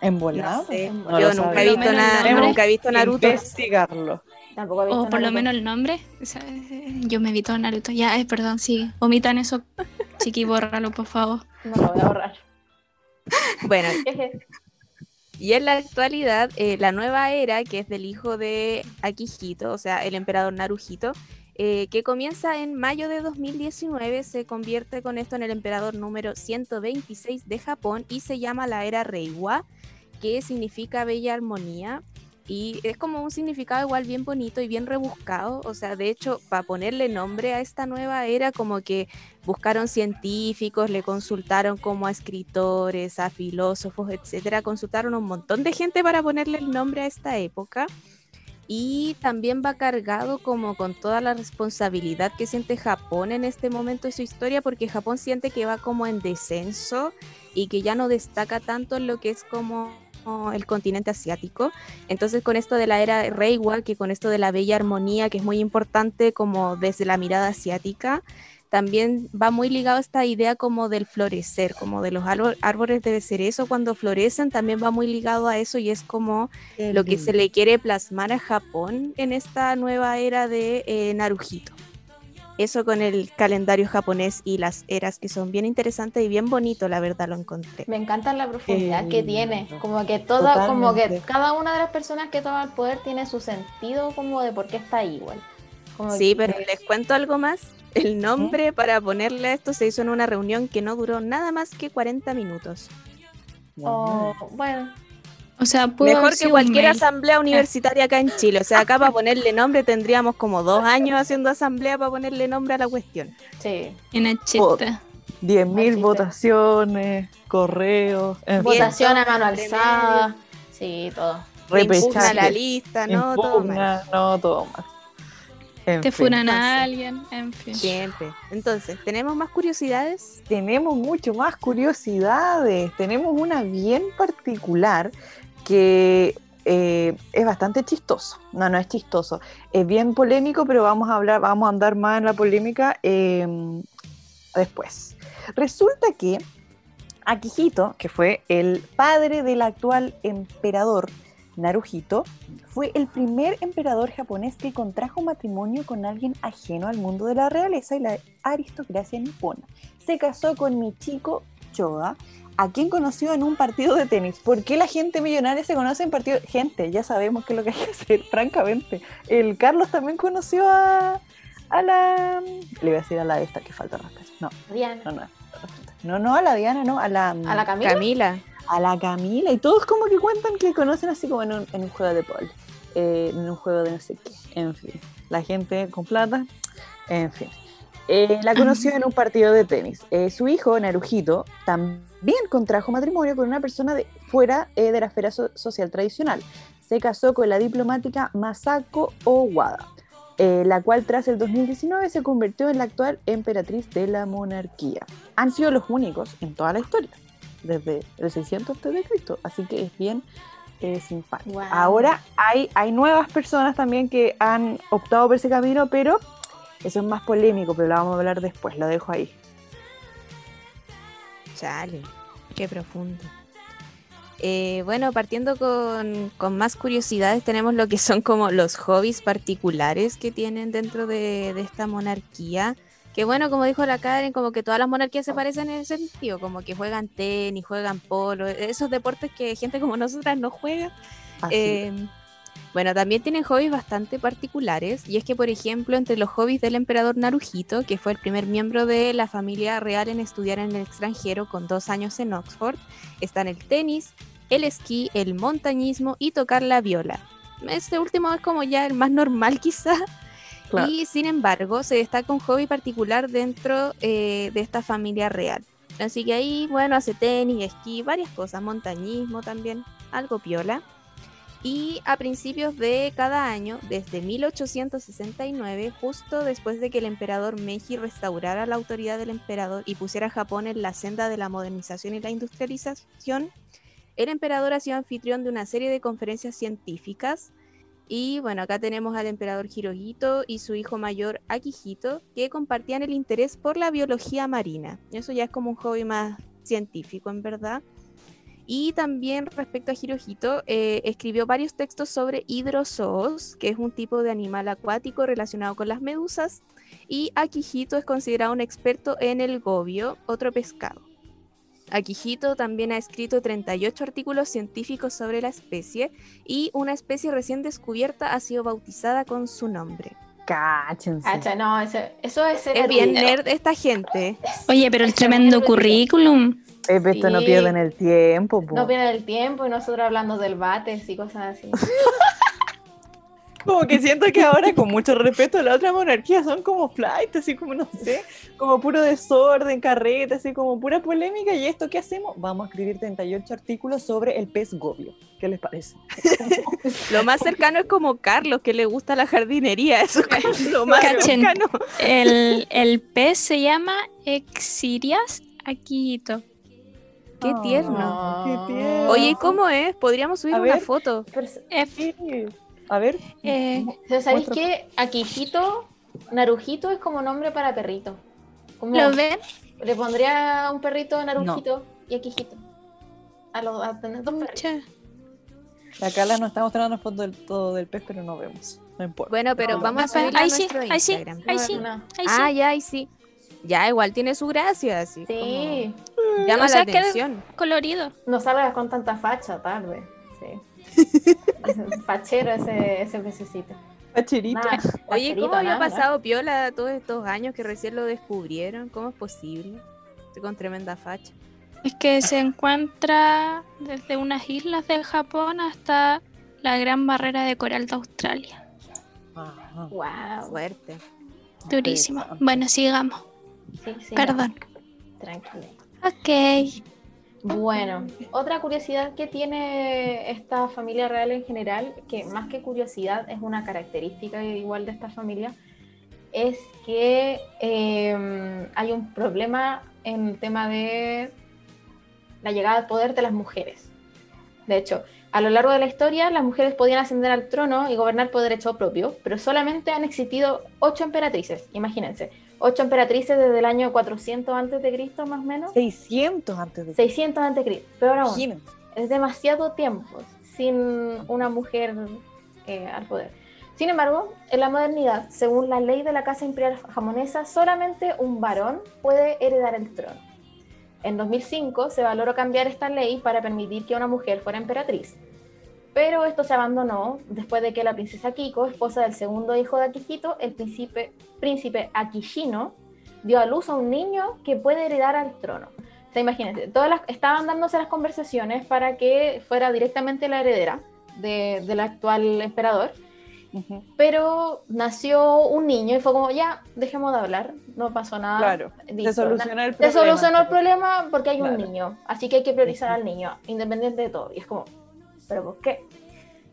En volado. No sé, No yo nunca he visto, nada- nunca he visto Naruto. Investigarlo. Tampoco he visto O por lo menos el nombre. O sea, eh, yo me evito Naruto. Ya, eh, perdón, sí. Omitan eso. Chiqui, bórralo, por favor. No lo voy a borrar. Bueno. Y en la actualidad, eh, la nueva era, que es del hijo de Akihito, o sea, el emperador Naruhito, eh, que comienza en mayo de 2019, se convierte con esto en el emperador número 126 de Japón y se llama la era Reiwa, que significa bella armonía. Y es como un significado igual bien bonito y bien rebuscado. O sea, de hecho, para ponerle nombre a esta nueva era, como que buscaron científicos, le consultaron como a escritores, a filósofos, etcétera, consultaron un montón de gente para ponerle el nombre a esta época. Y también va cargado como con toda la responsabilidad que siente Japón en este momento de su historia, porque Japón siente que va como en descenso y que ya no destaca tanto en lo que es como el continente asiático. Entonces con esto de la era Reiwa, que con esto de la bella armonía, que es muy importante como desde la mirada asiática, también va muy ligado a esta idea como del florecer, como de los árbol- árboles de cerezo cuando florecen, también va muy ligado a eso y es como lo que se le quiere plasmar a Japón en esta nueva era de eh, Naruhito. Eso con el calendario japonés y las eras que son bien interesantes y bien bonito, la verdad lo encontré. Me encanta la profundidad Qué que tiene. Como que toda, como que Totalmente. cada una de las personas que toma el poder tiene su sentido como de por qué está ahí igual. Como Sí, que- pero les cuento algo más. El nombre para ponerle a esto se hizo en una reunión que no duró nada más que 40 minutos. Oh, bueno, O sea, Mejor que cualquier mail. asamblea universitaria acá en Chile. O sea, acá para ponerle nombre tendríamos como dos años haciendo asamblea para ponerle nombre a la cuestión. sí. En el chiste. 10.000 Machista. votaciones, correos, en fin, Votación a mano alzada. Sí, todo. Repechaje, la lista, ¿no? Todo mal. no, todo mal. En Te fin. funan a alguien. En fin. Siempre. Entonces, ¿tenemos más curiosidades? tenemos mucho más curiosidades. Tenemos una bien particular que eh, es bastante chistoso. No, no es chistoso. Es bien polémico, pero vamos a hablar, vamos a andar más en la polémica eh, después. Resulta que Akihito, que fue el padre del actual emperador Naruhito, fue el primer emperador japonés que contrajo matrimonio con alguien ajeno al mundo de la realeza y la aristocracia nipona. Se casó con Michiko Choda, a quien conoció en un partido de tenis. ¿Por qué la gente millonaria se conoce en partidos? Gente, ya sabemos qué es lo que hay que hacer, francamente. El Carlos también conoció a, a la... Le iba a decir a la esta que falta de respeto. No, Diana. no, no. No, no, a la Diana, no, a la, A la Camila. Camila. a la Camila. Y todos como que cuentan que conocen así como en un, en un juego de pol, eh, en un juego de no sé qué. En fin, la gente con plata, en fin. Eh, la conoció en un partido de tenis. Eh, su hijo, Naruhito, también contrajo matrimonio con una persona de, fuera eh, de la esfera so- social tradicional. Se casó con la diplomática Masako Owada, eh, la cual tras el 2019 se convirtió en la actual emperatriz de la monarquía. Han sido los únicos en toda la historia, desde el 600 a.C., así que es bien eh, simpático. Ahora hay, hay nuevas personas también que han optado por ese camino, pero eso es más polémico, pero lo vamos a hablar después, lo dejo ahí. Chale, qué profundo. Eh, bueno, partiendo con, con más curiosidades, tenemos lo que son como los hobbies particulares que tienen dentro de, de esta monarquía. Que bueno, como dijo la Karen, como que todas las monarquías se parecen en ese sentido, como que juegan tenis, juegan polo, esos deportes que gente como nosotras no juega. Eh, bueno, también tienen hobbies bastante particulares, y es que, por ejemplo, entre los hobbies del emperador Naruhito, que fue el primer miembro de la familia real en estudiar en el extranjero con dos años en Oxford, están el tenis, el esquí, el montañismo y tocar la viola. Este último es como ya el más normal quizá. Claro. Y sin embargo, se destaca un hobby particular dentro eh, de esta familia real. Así que ahí, bueno, hace tenis, esquí, varias cosas, montañismo también, algo piola. Y a principios de cada año, desde 1869, justo después de que el emperador Meiji restaurara la autoridad del emperador y pusiera a Japón en la senda de la modernización y la industrialización, el emperador ha sido anfitrión de una serie de conferencias científicas. Y bueno, acá tenemos al emperador Hirohito y su hijo mayor Akihito, que compartían el interés por la biología marina. Eso ya es como un hobby más científico, en verdad. Y también respecto a Hirohito, eh, escribió varios textos sobre hidrozoos, que es un tipo de animal acuático relacionado con las medusas. Y Akihito es considerado un experto en el gobio, otro pescado. Akihito también ha escrito 38 artículos científicos sobre la especie y una especie recién descubierta ha sido bautizada con su nombre. Cáchense. Cacha, no, eso, eso es ser Es bien nerd esta gente. Oye, pero el tremendo currículum. Esto no Sí. pierden el tiempo. po. No pierden el tiempo y nosotros hablando del bates y cosas así. Como que siento que ahora, con mucho respeto, la otra monarquía son como flight, así como no sé, como puro desorden, carreta, así como pura polémica. ¿Y esto qué hacemos? Vamos a escribir 38 artículos sobre el pez gobio. ¿Qué les parece? Lo más cercano es como Carlos, que le gusta la jardinería. Eso es lo más Cachen. cercano. El, el pez se llama Exirias Akihito. Qué tierno. qué tierno. Oye, ¿y cómo es? Podríamos subir A una ver. foto. F. A ver. Eh, ¿sabéis qué? Akihito, Narujito es como nombre para perrito. Como ¿Lo ven? le pondría un perrito Narujito y Akihito. A, los, a tener dos perritos. La Carla nos está mostrando fotos del todo del pez, pero no vemos. No importa. Bueno, pero No, vamos a subirla a ahí sí, nuestro Instagram. ahí sí, ahí sí. Ah, ya, ahí sí. Ya, igual tiene su gracia, así. Sí, como llama O sea, la atención. Colorido. no salgas con tanta facha tarde. Sí. Fachero ese, ese pececito. Pacherito. Nada, Oye, facherito, ¿cómo había pasado Piola todos estos años que recién lo descubrieron? ¿Cómo es posible? Estoy con tremenda facha. Es que se encuentra desde unas islas de Japón hasta la gran barrera de coral de Australia. Ajá. Wow. Fuerte. Durísimo. Bueno, sigamos. Sí, sí, Perdón. Tranquilo. Ok. Bueno, otra curiosidad que tiene esta familia real en general, que más que curiosidad es una característica igual de esta familia, es que eh, hay un problema en el tema de la llegada al poder de las mujeres. De hecho, a lo largo de la historia, las mujeres podían ascender al trono y gobernar por derecho propio, pero solamente han existido ocho emperatrices, imagínense, ocho emperatrices desde el año 400 antes de Cristo más o menos, 600 antes de 600 antes de Cristo, peor aún, Imagínense. es demasiado tiempo sin una mujer eh, al poder. Sin embargo, en la modernidad, según la ley de la Casa Imperial japonesa, solamente un varón puede heredar el trono. En 2005 se valoró cambiar esta ley para permitir que una mujer fuera emperatriz. Pero esto se abandonó después de que la princesa Kiko, esposa del segundo hijo de Akihito, el príncipe, príncipe Akishino, dio a luz a un niño que puede heredar al trono. O sea, imagínense, todas las, estaban dándose las conversaciones para que fuera directamente la heredera de- del actual emperador, Ujú. pero nació un niño y fue como, ya, dejemos de hablar, no pasó nada. Claro. listo. Se solucionó el Se problema. solucionó el problema porque hay un Claro. niño, así que hay que priorizar al niño, independiente de todo. Y es como, ¿pero por qué?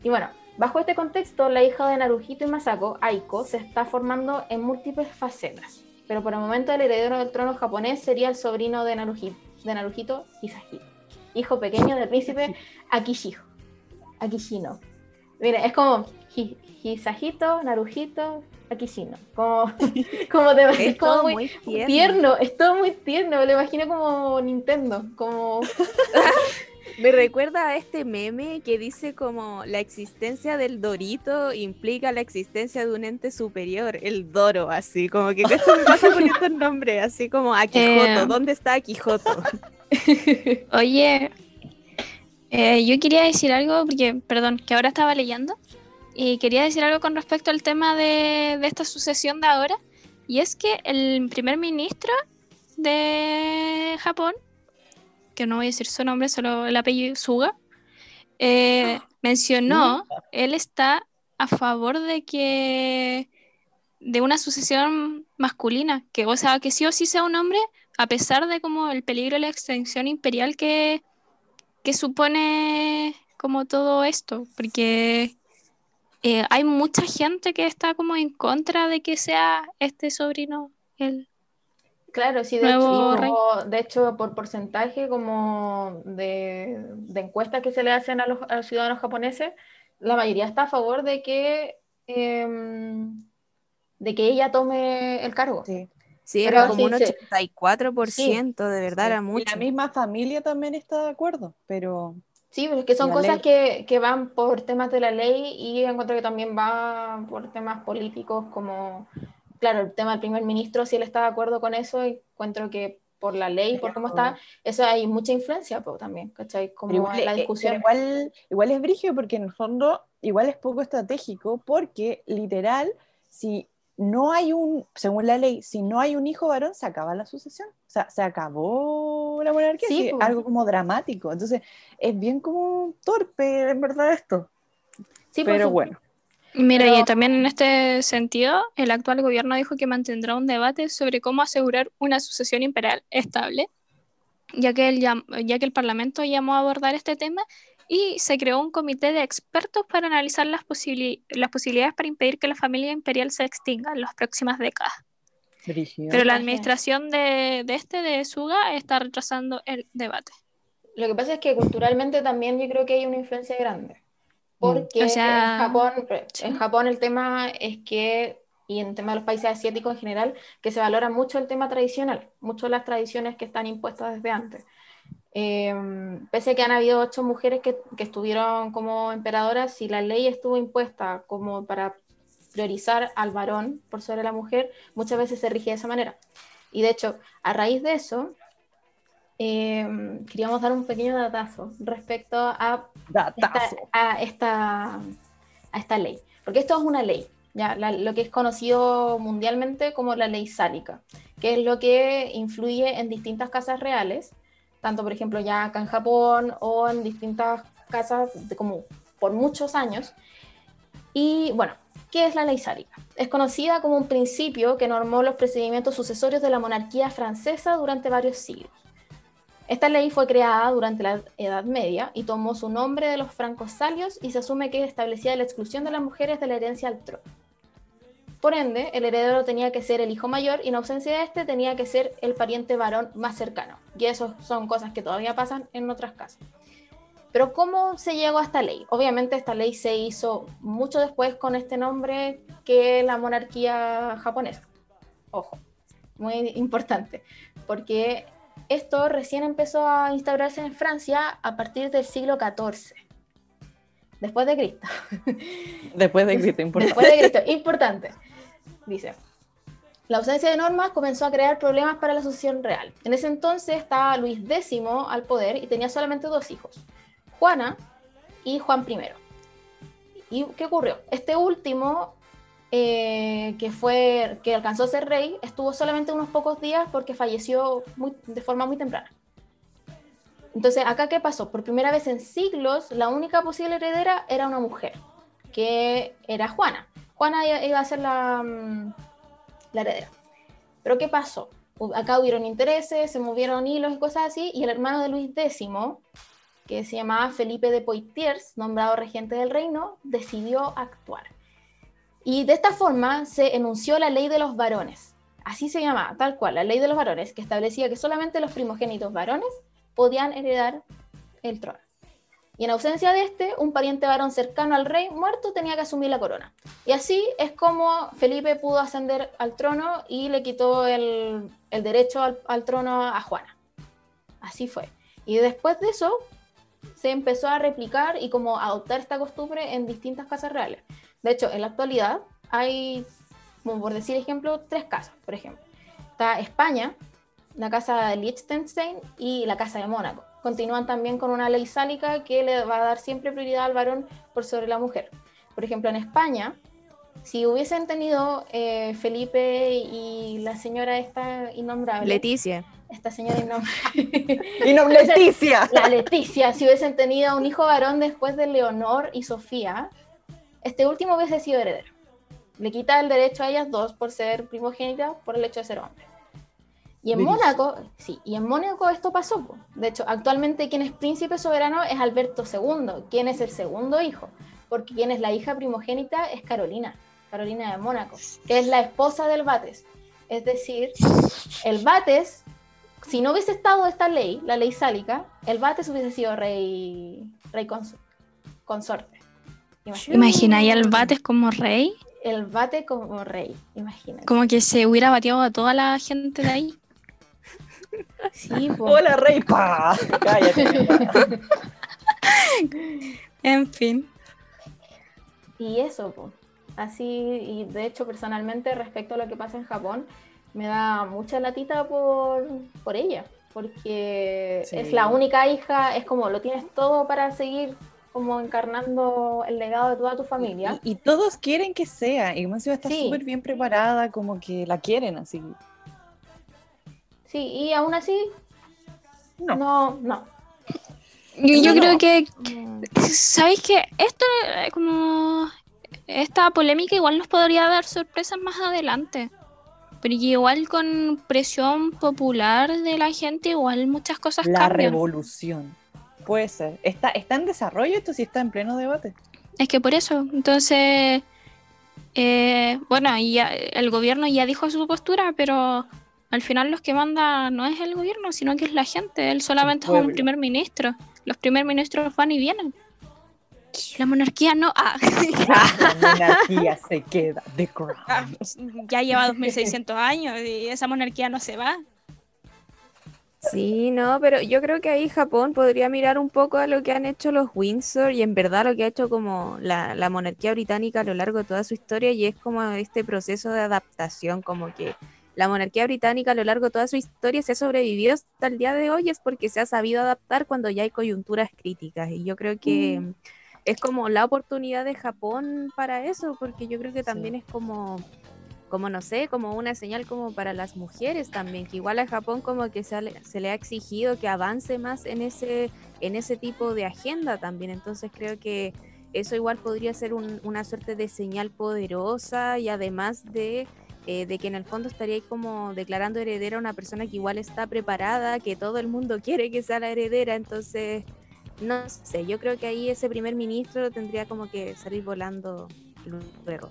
Y bueno, bajo este contexto, la hija de Naruhito y Masako, Aiko, se está formando en múltiples facetas. Pero por el momento el heredero del trono japonés sería el sobrino de Naruhito, de Naruhito Hisahito, hijo pequeño del príncipe Akishino. Akishino. Mira, es como Hi- Hisahito, Naruhito, Akishino. Como, como de, Es como muy, muy tierno. tierno, es todo muy tierno, me lo imagino como Nintendo, como Me recuerda a este meme que dice como la existencia del Dorito implica la existencia de un ente superior, el Doro, así como que esto me pasa con estos nombres, así como Akijoto, Eh. ¿dónde está Akijoto? Oye, eh, yo quería decir algo, porque, perdón, que ahora estaba leyendo, y quería decir algo con respecto al tema de, de esta sucesión de ahora, y es que el primer ministro de Japón, que no voy a decir su nombre, solo el apellido Suga, eh, mencionó, él está a favor de que de una sucesión masculina, que o sea, que sí o sí sea un hombre, a pesar de como el peligro de la extensión imperial que, que supone como todo esto, porque eh, hay mucha gente que está como en contra de que sea este sobrino el Claro, sí, de, hecho, de hecho, por porcentaje como de, de encuestas que se le hacen a los, a los ciudadanos japoneses, la mayoría está a favor de que, em, de que ella tome el cargo. Sí. Sí, Pero era como sí, un sí. 84%, de verdad, era Y mucho. la misma familia también está de acuerdo, pero Sí, pero es que son cosas que, que van por temas de la ley y encuentro que también va por temas políticos como, claro, el tema del primer ministro, si él está de acuerdo con eso, encuentro que por la ley, por cómo está, eso hay mucha influencia po, también, ¿cachai? Como igual, la eh, discusión. igual, igual es brigio porque en el fondo igual es poco estratégico porque literal, si no hay un, según la ley, si no hay un hijo varón, se acaba la sucesión. O sea, se acabó la monarquía, Sí, algo como dramático. Entonces, es bien como torpe, en verdad, esto. Sí, Pero bueno, Mira, Pero- y también en este sentido, el actual gobierno dijo que mantendrá un debate sobre cómo asegurar una sucesión imperial estable, ya que el, ya que el Parlamento llamó a abordar este tema y se creó un comité de expertos para analizar las, posibili- las posibilidades para impedir que la familia imperial se extinga en las próximas décadas. brígido. Pero la administración de, de este, de Suga, está retrasando el debate. Lo que pasa es que culturalmente también yo creo que hay una influencia grande. Porque O sea, en, Japón, sí. en Japón el tema es que, y en el tema de los países asiáticos en general, que se valora mucho el tema tradicional, mucho las tradiciones que están impuestas desde antes. Eh, pese a que han habido ocho mujeres que, que estuvieron como emperadoras, si la ley estuvo impuesta como para priorizar al varón por sobre la mujer, muchas veces se rige de esa manera. Y de hecho, a raíz de eso, eh, queríamos dar un pequeño datazo respecto a esta, a, esta, a esta ley. Porque esto es una ley, ya La- lo que es conocido mundialmente como la ley sálica, que es lo que influye en distintas casas reales, tanto por ejemplo ya acá en Japón o en distintas casas de como por muchos años. Y bueno, ¿qué es la ley sálica? Es conocida como un principio que normó los procedimientos sucesorios de la monarquía francesa durante varios siglos. Esta ley fue creada durante la Edad Media y tomó su nombre de los francos salios y se asume que establecía la exclusión de las mujeres de la herencia al trono. Por ende, el heredero tenía que ser el hijo mayor y en ausencia de este tenía que ser el pariente varón más cercano. Y eso son cosas que todavía pasan en otras casas. Pero ¿cómo se llegó a esta ley? Obviamente esta ley se hizo mucho después con este nombre que la monarquía japonesa. Ojo, muy importante, porque esto recién empezó a instaurarse en Francia a partir del siglo XIV, después de Cristo. Después de Cristo, importante. Después de Cristo, importante. Dice, la ausencia de normas comenzó a crear problemas para la sucesión real. En ese entonces estaba Luis X al poder y tenía solamente dos hijos, Juana y Juan I. ¿Y qué ocurrió? Este último, eh, que, fue, que alcanzó a ser rey, estuvo solamente unos pocos días porque falleció de forma muy temprana. Entonces, ¿acá qué pasó? Por primera vez en siglos, la única posible heredera era una mujer, que era Juana. Juana iba a ser la, mm, la heredera. Pero ¿qué pasó? Acá hubieron intereses, se movieron hilos y cosas así, y el hermano de Luis X, que se llamaba Felipe de Poitiers, nombrado regente del reino, decidió actuar. Y de esta forma se enunció la ley de los varones. Así se llamaba, tal cual, la ley de los varones, que establecía que solamente los primogénitos varones podían heredar el trono. Y en ausencia de este, un pariente varón cercano al rey muerto tenía que asumir la corona. Y así es como Felipe pudo ascender al trono y le quitó el, derecho al, al trono a Juana. Así fue. Y después de eso, se empezó a replicar y como a adoptar esta costumbre en distintas casas reales. De hecho, en la actualidad hay, como por decir ejemplo, tres casas, por ejemplo. Está España, la casa de Liechtenstein y la casa de Mónaco. Continúan también con una ley sálica que le va a dar siempre prioridad al varón por sobre la mujer. Por ejemplo, en España, si hubiesen tenido eh, Felipe y la señora esta innombrable, Leticia. esta señora innombrable, Leticia. la Leticia, si hubiesen tenido un hijo varón después de Leonor y Sofía, este último hubiese sido heredero. Le quita el derecho a ellas dos por ser primogénita por el hecho de ser hombre. Y en. Mónaco, sí, y en Mónaco esto pasó. De hecho, actualmente quien es príncipe soberano es Alberto II, quien es el segundo hijo, porque quien es la hija primogénita es Carolina, Carolina de Mónaco, que es la esposa del Bates. Es decir, el Bates, si no hubiese estado esta ley, la ley sálica, el Bates hubiese sido rey, rey cons- consorte. Imagínate. ¿Imagináis al Bates como rey? El Bate como rey, imagínate. Como que se hubiera bateado a toda la gente de ahí. Sí, po. Hola, rey. ¡Pah! Cállate. En fin. Y eso, po. así, y de hecho personalmente respecto a lo que pasa en Japón, me da mucha latita por, por ella, porque Sí. es la única hija, es como lo tienes todo para seguir como encarnando el legado de toda tu familia. Y, y todos quieren que sea. Y encima está Sí. súper bien preparada, como que la quieren así. Sí, y aún así, No. no, no. Yo, yo No. creo que, Mm, ¿sabéis que Esto, eh, como esta polémica igual nos podría dar sorpresas más adelante. Pero igual con presión popular de la gente, igual muchas cosas La cambian. revolución. Puede ser. ¿Está, ¿Está en desarrollo esto? Sí está en pleno debate. Es que por eso, entonces, eh, bueno, y ya- el gobierno ya dijo su postura, pero al final los que manda no es el gobierno, sino que es la gente. Él solamente es un primer ministro. Los primer ministros van y vienen. La monarquía no. Ah, La monarquía se queda. The crown. ya lleva 2600 años y esa monarquía no se va. Sí, no, pero yo creo que ahí Japón podría mirar un poco a lo que han hecho los Windsor y en verdad lo que ha hecho como la, la monarquía británica a lo largo de toda su historia y es como este proceso de adaptación, como que la monarquía británica a lo largo de toda su historia se ha sobrevivido hasta el día de hoy es porque se ha sabido adaptar cuando ya hay coyunturas críticas. Y yo creo que es como la oportunidad de Japón para eso, porque yo creo que también es como como no sé, como una señal como para las mujeres también, que igual a Japón como que se, le- se le ha exigido que avance más en ese, en ese tipo de agenda también, entonces creo que eso igual podría ser un- una suerte de señal poderosa y además de, eh, de que en el fondo estaría ahí como declarando heredera a una persona que igual está preparada, que todo el mundo quiere que sea la heredera, entonces no sé, yo creo que ahí ese primer ministro tendría como que salir volando luego.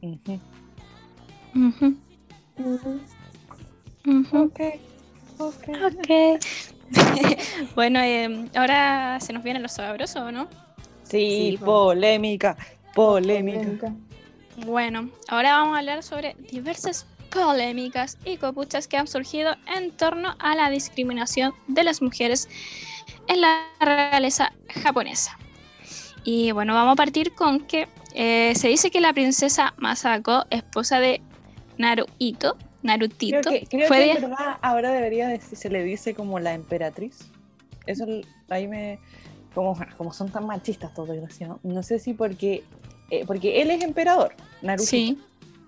Para que- Raudamente. Ujú. Ujú, ujú. Ok. Ok. Ok. bueno, eh, ahora se nos vienen los sabrosos, ¿o no? Sí, Sí, po. polémica. Polémica. Bueno, ahora vamos a hablar sobre diversas polémicas y copuchas que han surgido en torno a la discriminación de las mujeres en la realeza japonesa. Y bueno, vamos a partir con que eh, se dice que la princesa Masako, esposa de Naruhito, Creo Narutito, que, creo fue que de- verdad ahora debería decir, se le dice como la emperatriz. Eso ahí me. Como, como son tan machistas todos, desgraciados. No sé si porque. eh, porque él es emperador, Naruto. Sí,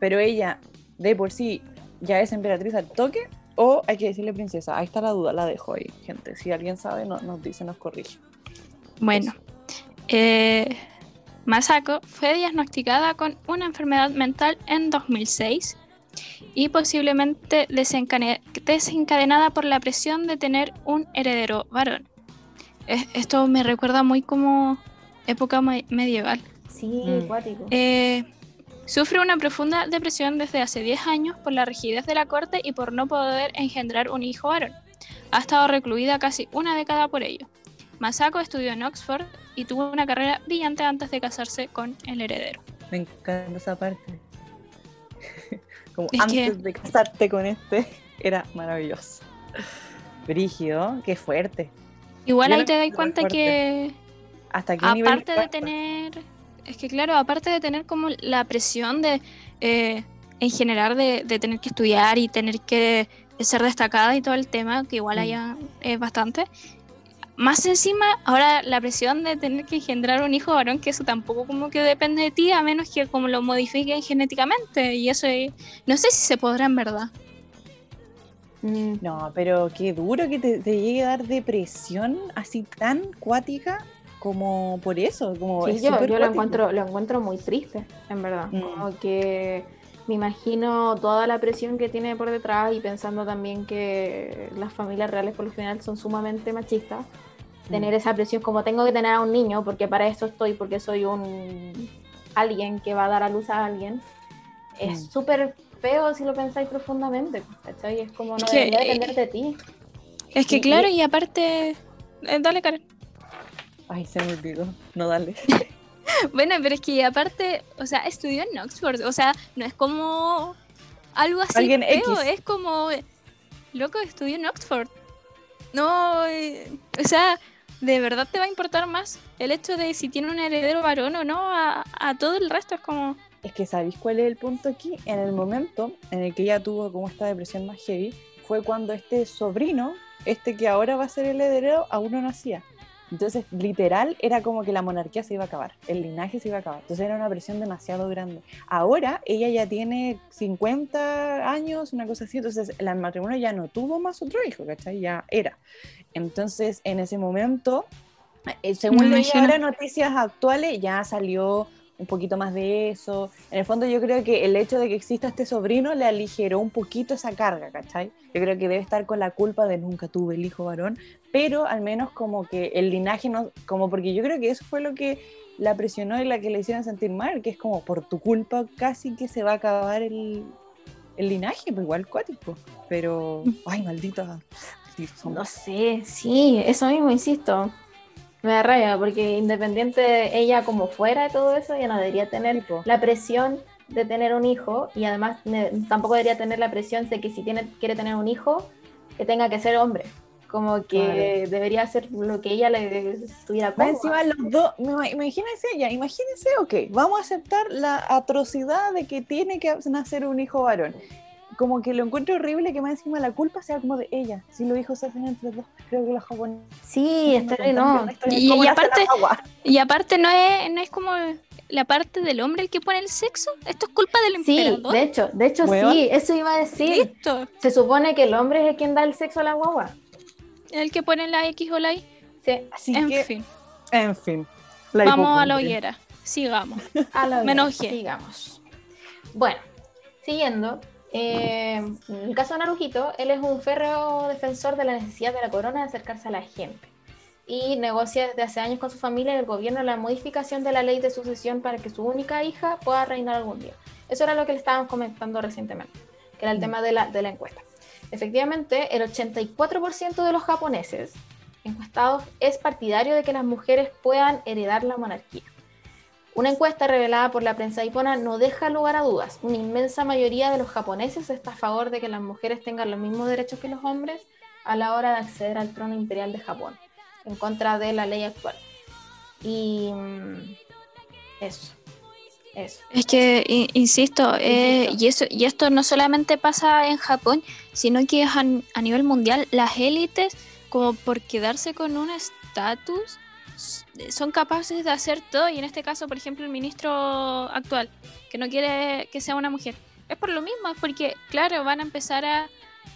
Pero ella, de por sí, ya es emperatriz al toque. O hay que decirle princesa. Ahí está la duda, la dejo ahí, gente. Si alguien sabe, no- nos dice, nos corrige. Bueno, eh, Masako fue diagnosticada con una enfermedad mental en 2006 y posiblemente desencane- desencadenada por la presión de tener un heredero varón. Es- Esto me recuerda muy como época me- medieval. Sí, Mm. cuático. Eh, sufre una profunda depresión desde hace 10 años por la rigidez de la corte y por no poder engendrar un hijo varón. Ha estado recluida casi una década por ello. Masako estudió en Oxford y tuvo una carrera brillante antes de casarse con el heredero. Me encanta esa parte. Como Es que- antes de casarte con este, era maravilloso. Brígido, qué fuerte. Igual Yo ahí te das cuenta fuerte. que ¿Hasta qué nivel aparte de tener, es que claro, aparte de tener como la presión de, eh, en general, de, de tener que estudiar y tener que ser destacada y todo el tema, que igual Mm. haya es bastante, más encima, ahora la presión de tener que engendrar un hijo varón, que eso tampoco como que depende de ti, a menos que como lo modifiquen genéticamente, y eso eh, no sé si se podrá en verdad. Mm. No, pero qué duro que te, te llegue a dar depresión así tan cuática. como por eso, como Sí, es yo, yo lo encuentro, lo encuentro muy triste, en verdad. Mm. Como que me imagino toda la presión que tiene por detrás y pensando también que las familias reales por lo general son sumamente machistas. Tener Mm. esa presión como tengo que tener a un niño porque para eso estoy, porque soy un alguien que va a dar a luz a alguien, es Mm. súper feo si lo pensáis profundamente. ¿cachai? Es como no debería eh, depender de ti. Es que Y- claro, y aparte... eh, dale, Karen. Ay, se me olvidó. No dale. Bueno, pero es que aparte, o sea, estudió en Oxford, o sea, no es como algo así Alguien feo, X. es como, loco, estudió en Oxford. No, eh, o sea, de verdad te va a importar más el hecho de si tiene un heredero varón o no, a, a todo el resto es como, Es que ¿sabéis cuál es el punto aquí? En el momento en el que ella tuvo como esta depresión más heavy, fue cuando este sobrino, este que ahora va a ser el heredero, aún no nacía. Entonces, literal, era como que la monarquía se iba a acabar, el linaje se iba a acabar. Entonces era una presión demasiado grande. Ahora ella ya tiene 50 años, una cosa así, entonces el matrimonio ya no tuvo más otro hijo, ¿cachai? Ya era. Entonces, en ese momento, eh, según ahora noticias actuales, ya salió un poquito más de eso. En el fondo yo creo que el hecho de que exista este sobrino le aligeró un poquito esa carga, ¿cachai? Yo creo que debe estar con la culpa de nunca tuve el hijo varón, pero al menos como que el linaje no, como porque yo creo que eso fue lo que la presionó y la que le hicieron sentir mal, que es como por tu culpa casi que se va a acabar el, el linaje, pues igual cuático. Pero, ay, maldita. malditos No sé, sí, eso mismo, insisto. Me da rabia porque independiente de ella como fuera de todo eso, ella no debería tener la presión de tener un hijo y además ne- tampoco debería tener la presión de que si tiene, quiere tener un hijo, que tenga que ser hombre. Como que debería hacer lo que ella le estuviera cómoda. encima los dos, ima- imagínense ya, imagínense, ok, vamos a aceptar la atrocidad de que tiene que nacer un hijo varón. Como que lo encuentro horrible que más encima la culpa sea como de ella. Si los hijos se hacen entre dos, creo que los japoneses. Sí, está no. Y- y aparte- y aparte no es, no es como la parte del hombre el que pone el sexo, esto es culpa del Sí, emperador. de hecho, de hecho sí, eso iba a decir. Listo, Se supone que el hombre es el quien da el sexo a la guagua. el que pone la X o la Y, Sí, Así en que, fin, en fin. la vamos a la hoguera, sigamos. A la Me vez, enojé. Sigamos. Bueno, siguiendo. Eh, en el caso de Narujito, él es un férreo defensor de la necesidad de la corona de acercarse a la gente. Y negocia desde hace años con su familia y el gobierno la modificación de la ley de sucesión para que su única hija pueda reinar algún día. Eso era lo que le estábamos comentando recientemente, que era el Mm. tema de la, de la encuesta. Efectivamente, el 84% de los japoneses encuestados es partidario de que las mujeres puedan heredar la monarquía. Una encuesta revelada por la prensa nipona no deja lugar a dudas. Una inmensa mayoría de los japoneses está a favor de que las mujeres tengan los mismos derechos que los hombres a la hora de acceder al trono imperial de Japón, en contra de la ley actual. Y mm, eso. Eso. Es que, insisto, eh, Insisto. y, eso, y esto no solamente pasa en Japón, sino que es a, a nivel mundial. Las élites, como por quedarse con un estatus, son capaces de hacer todo. Y en este caso, por ejemplo, el ministro actual, que no quiere que sea una mujer. Es por lo mismo, es porque, claro, van a empezar a,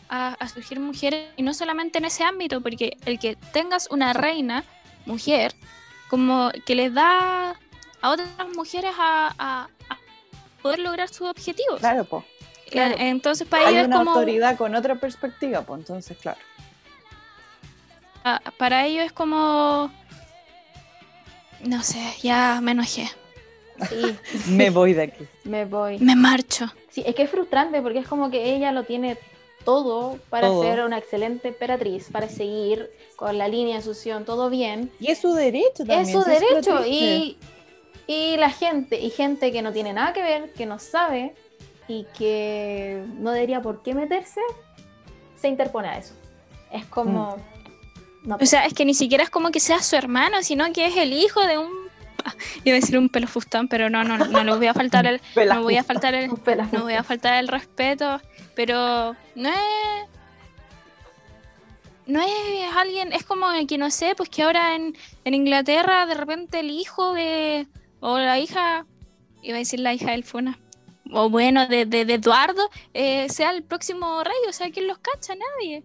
a- a surgir mujeres, y no solamente en ese ámbito, porque el que tengas una reina, mujer, como que les da a otras mujeres a, poder lograr sus objetivos. Claro, pues. Claro. Entonces para Hay ellos es una como autoridad con otra perspectiva, pues entonces, claro. a- para ellos es como no sé, ya me enojé, Sí, Me voy de aquí. me voy. me marcho. Sí, es que es frustrante porque es como que ella lo tiene todo para Todo. ser una excelente emperatriz, para seguir con la línea de sucesión, todo bien. Y es su derecho también. es su es derecho y, y la gente, y gente que no tiene nada que ver, que no sabe y que no debería por qué meterse, se interpone a eso. Es como... No, O sea, es que ni siquiera es como que sea su hermano, sino que es el hijo de un iba a decir un pelofustán, pero no, no, no le voy a faltar el, no voy a faltar el, no voy a faltar el respeto, pero no es no es alguien, es como que no sé, pues que ahora en, en Inglaterra de repente el hijo de o la hija, iba a decir la hija del Funa, o bueno, de, de, de Eduardo, eh, sea el próximo rey, o sea, ¿quién los cacha? Nadie.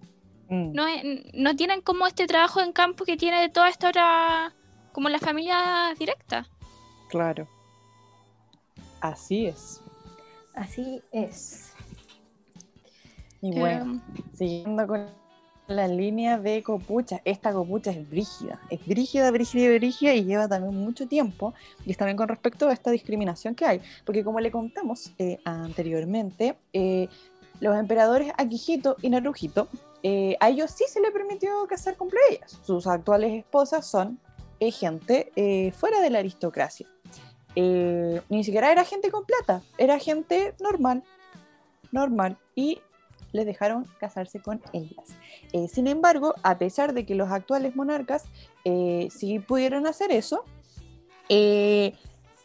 Mm. No, no tienen como este trabajo en campo que tiene de toda esta otra como la familia directa. Claro. Así es. Así es. Y bueno, Em, siguiendo con la línea de copucha, esta copucha es brígida, es brígida, brígida, brígida y lleva también mucho tiempo. Y es también con respecto a esta discriminación que hay, porque como le contamos eh, anteriormente, eh, los emperadores Akihito y Naruhito, eh, a ellos sí se les permitió casar con plebeyas. Sus actuales esposas son eh, gente eh, fuera de la aristocracia. Ni siquiera era gente con plata, era gente normal, normal, y les dejaron casarse con ellas. Sin embargo, a pesar de que los actuales monarcas sí pudieron hacer eso,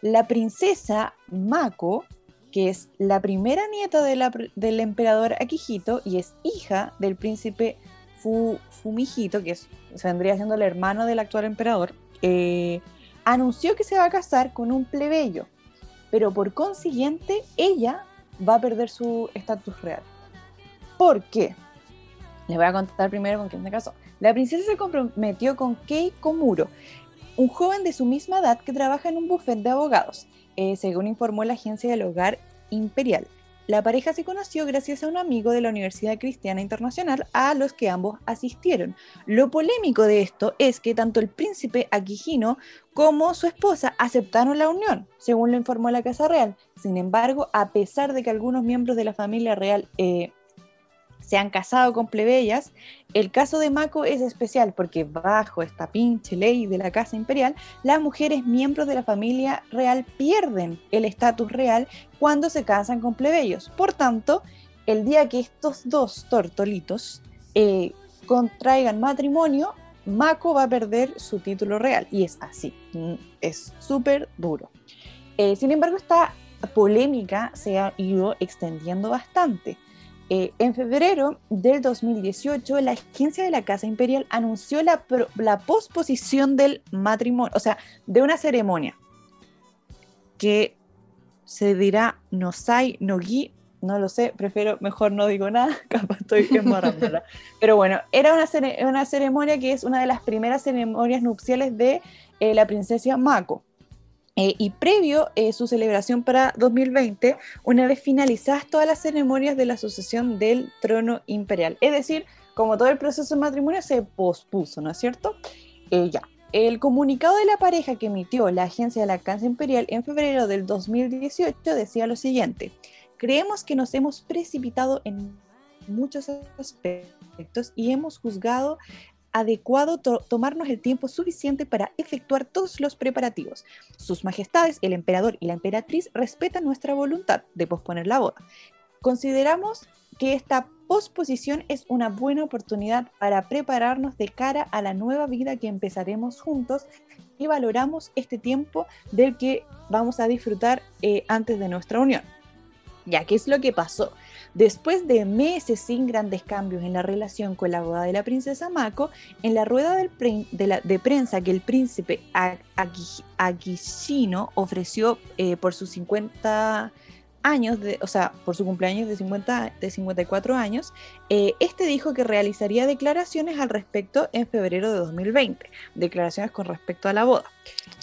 la princesa Mako, que es la primera nieta del emperador Akihito y es hija del príncipe Fu- Fumihito, que es, vendría siendo el hermano del actual emperador, eh, anunció que se va a casar con un plebeyo, pero por consiguiente ella va a perder su estatus real. ¿Por qué? Les voy a contar primero con quién se casó. La princesa se comprometió con Kei Komuro, un joven de su misma edad que trabaja en un buffet de abogados, eh, según informó la agencia del hogar imperial. La pareja se conoció gracias a un amigo de la Universidad Cristiana Internacional a los que ambos asistieron. Lo polémico de esto es que tanto el príncipe Akihino como su esposa aceptaron la unión, según lo informó la Casa Real. Sin embargo, a pesar de que algunos miembros de la familia real eh, se han casado con plebeyas, el caso de Mako es especial porque bajo esta pinche ley de la Casa Imperial, las mujeres miembros de la familia real pierden el estatus real cuando se casan con plebeyos. Por tanto, el día que estos dos tortolitos eh, contraigan matrimonio, Mako va a perder su título real. Y es así, mm, es súper duro. Eh, sin embargo, esta polémica se ha ido extendiendo bastante. Eh, en febrero del 2018, la agencia de la Casa Imperial anunció la, la posposición del matrimonio, o sea, de una ceremonia que se dirá Nosai Nogi, no lo sé, prefiero, mejor no digo nada, capaz estoy embarrándola. Pero bueno, era una, una ceremonia que es una de las primeras ceremonias nupciales de eh, la princesa Mako. Eh, y previo eh, su celebración para 2020, una vez finalizadas todas las ceremonias de la sucesión del trono imperial. Es decir, como todo el proceso de matrimonio se pospuso, ¿no es cierto? Eh. El comunicado de la pareja que emitió la Agencia de la Casa Imperial en febrero del 2018 decía lo siguiente. Creemos que nos hemos precipitado en muchos aspectos y hemos juzgado adecuado to- tomarnos el tiempo suficiente para efectuar todos los preparativos. Sus majestades, el emperador y la emperatriz respetan nuestra voluntad de posponer la boda. Consideramos que esta posposición es una buena oportunidad para prepararnos de cara a la nueva vida que empezaremos juntos y valoramos este tiempo del que vamos a disfrutar eh, antes de nuestra unión. Ya, ¿qué es lo que pasó? Después de meses sin grandes cambios en la relación con la boda de la princesa Mako, en la rueda de, prensa que el príncipe Akishino ofreció eh, por sus 50 años, de, o sea, por su cumpleaños de, 50, de 54 años, eh, este dijo que realizaría declaraciones al respecto en febrero de 2020, declaraciones con respecto a la boda.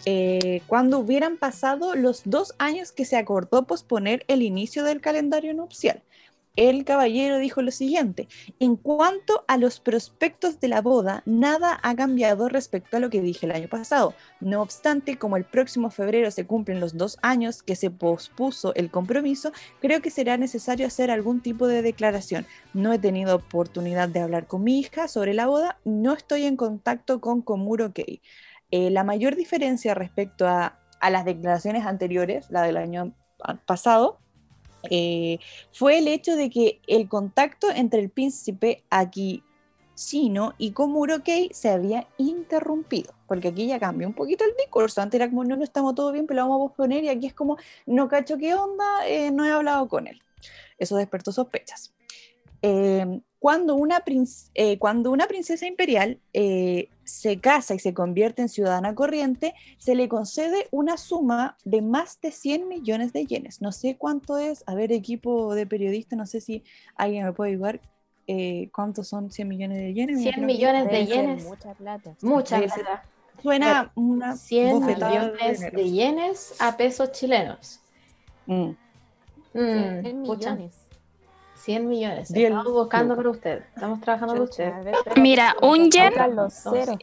Eh, cuando hubieran pasado los dos años que se acordó posponer el inicio del calendario nupcial. El caballero dijo lo siguiente, en cuanto a los prospectos de la boda, nada ha cambiado respecto a lo que dije el año pasado. No obstante, como el próximo febrero se cumplen los dos años que se pospuso el compromiso, creo que será necesario hacer algún tipo de declaración. No he tenido oportunidad de hablar con mi hija sobre la boda, no estoy en contacto con Komuro Kei. Eh, la mayor diferencia respecto a, las declaraciones anteriores, la del año pasado, eh, fue el hecho de que el contacto entre el príncipe Akishino y Komuro Kei se había interrumpido, porque aquí ya cambió un poquito el discurso. Antes era como, no, no estamos todo bien, pero lo vamos a posponer, y aquí es como, no cacho qué onda, eh, no he hablado con él. Eso despertó sospechas. Eh, cuando, una cuando una princesa imperial se casa y se convierte en ciudadana corriente, se le concede una suma de más de 100 millones de yenes. No sé cuánto es, a ver, equipo de periodistas, no sé si alguien me puede ayudar. eh, ¿Cuántos son 100 millones de yenes? 100 Creo que- millones de yenes. Mucha plata. Mucha plata. suena una 100 bofetada de millones de yenes a pesos chilenos. Mm. Mm, millones. 100 millones. Estamos buscando por usted. Estamos trabajando por usted. Mira, un yen-.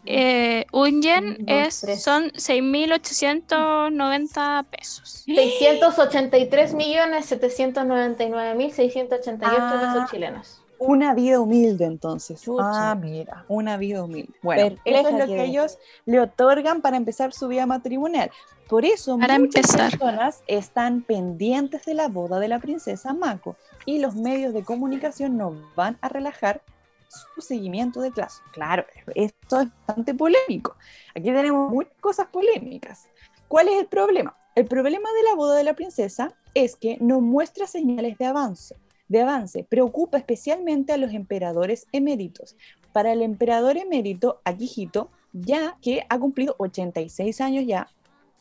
Eh, un yen es, tres. son 6.890 pesos. 683 millones 799 mil 688 Ah. pesos chilenos. Una vida humilde, entonces. Chucha. Ah, mira, una vida humilde. Bueno, Perpleja eso es lo que ellos le otorgan para empezar su vida matrimonial. Por eso Para muchas empezar. personas están pendientes de la boda de la princesa Mako y los medios de comunicación no van a relajar su seguimiento de caso. Claro, esto es bastante polémico. Aquí tenemos muchas cosas polémicas. ¿Cuál es el problema? El problema de la boda de la princesa es que no muestra señales de avance. De avance, preocupa especialmente a los emperadores eméritos. Para el emperador emérito Akihito, ya que ha cumplido 86 años ya,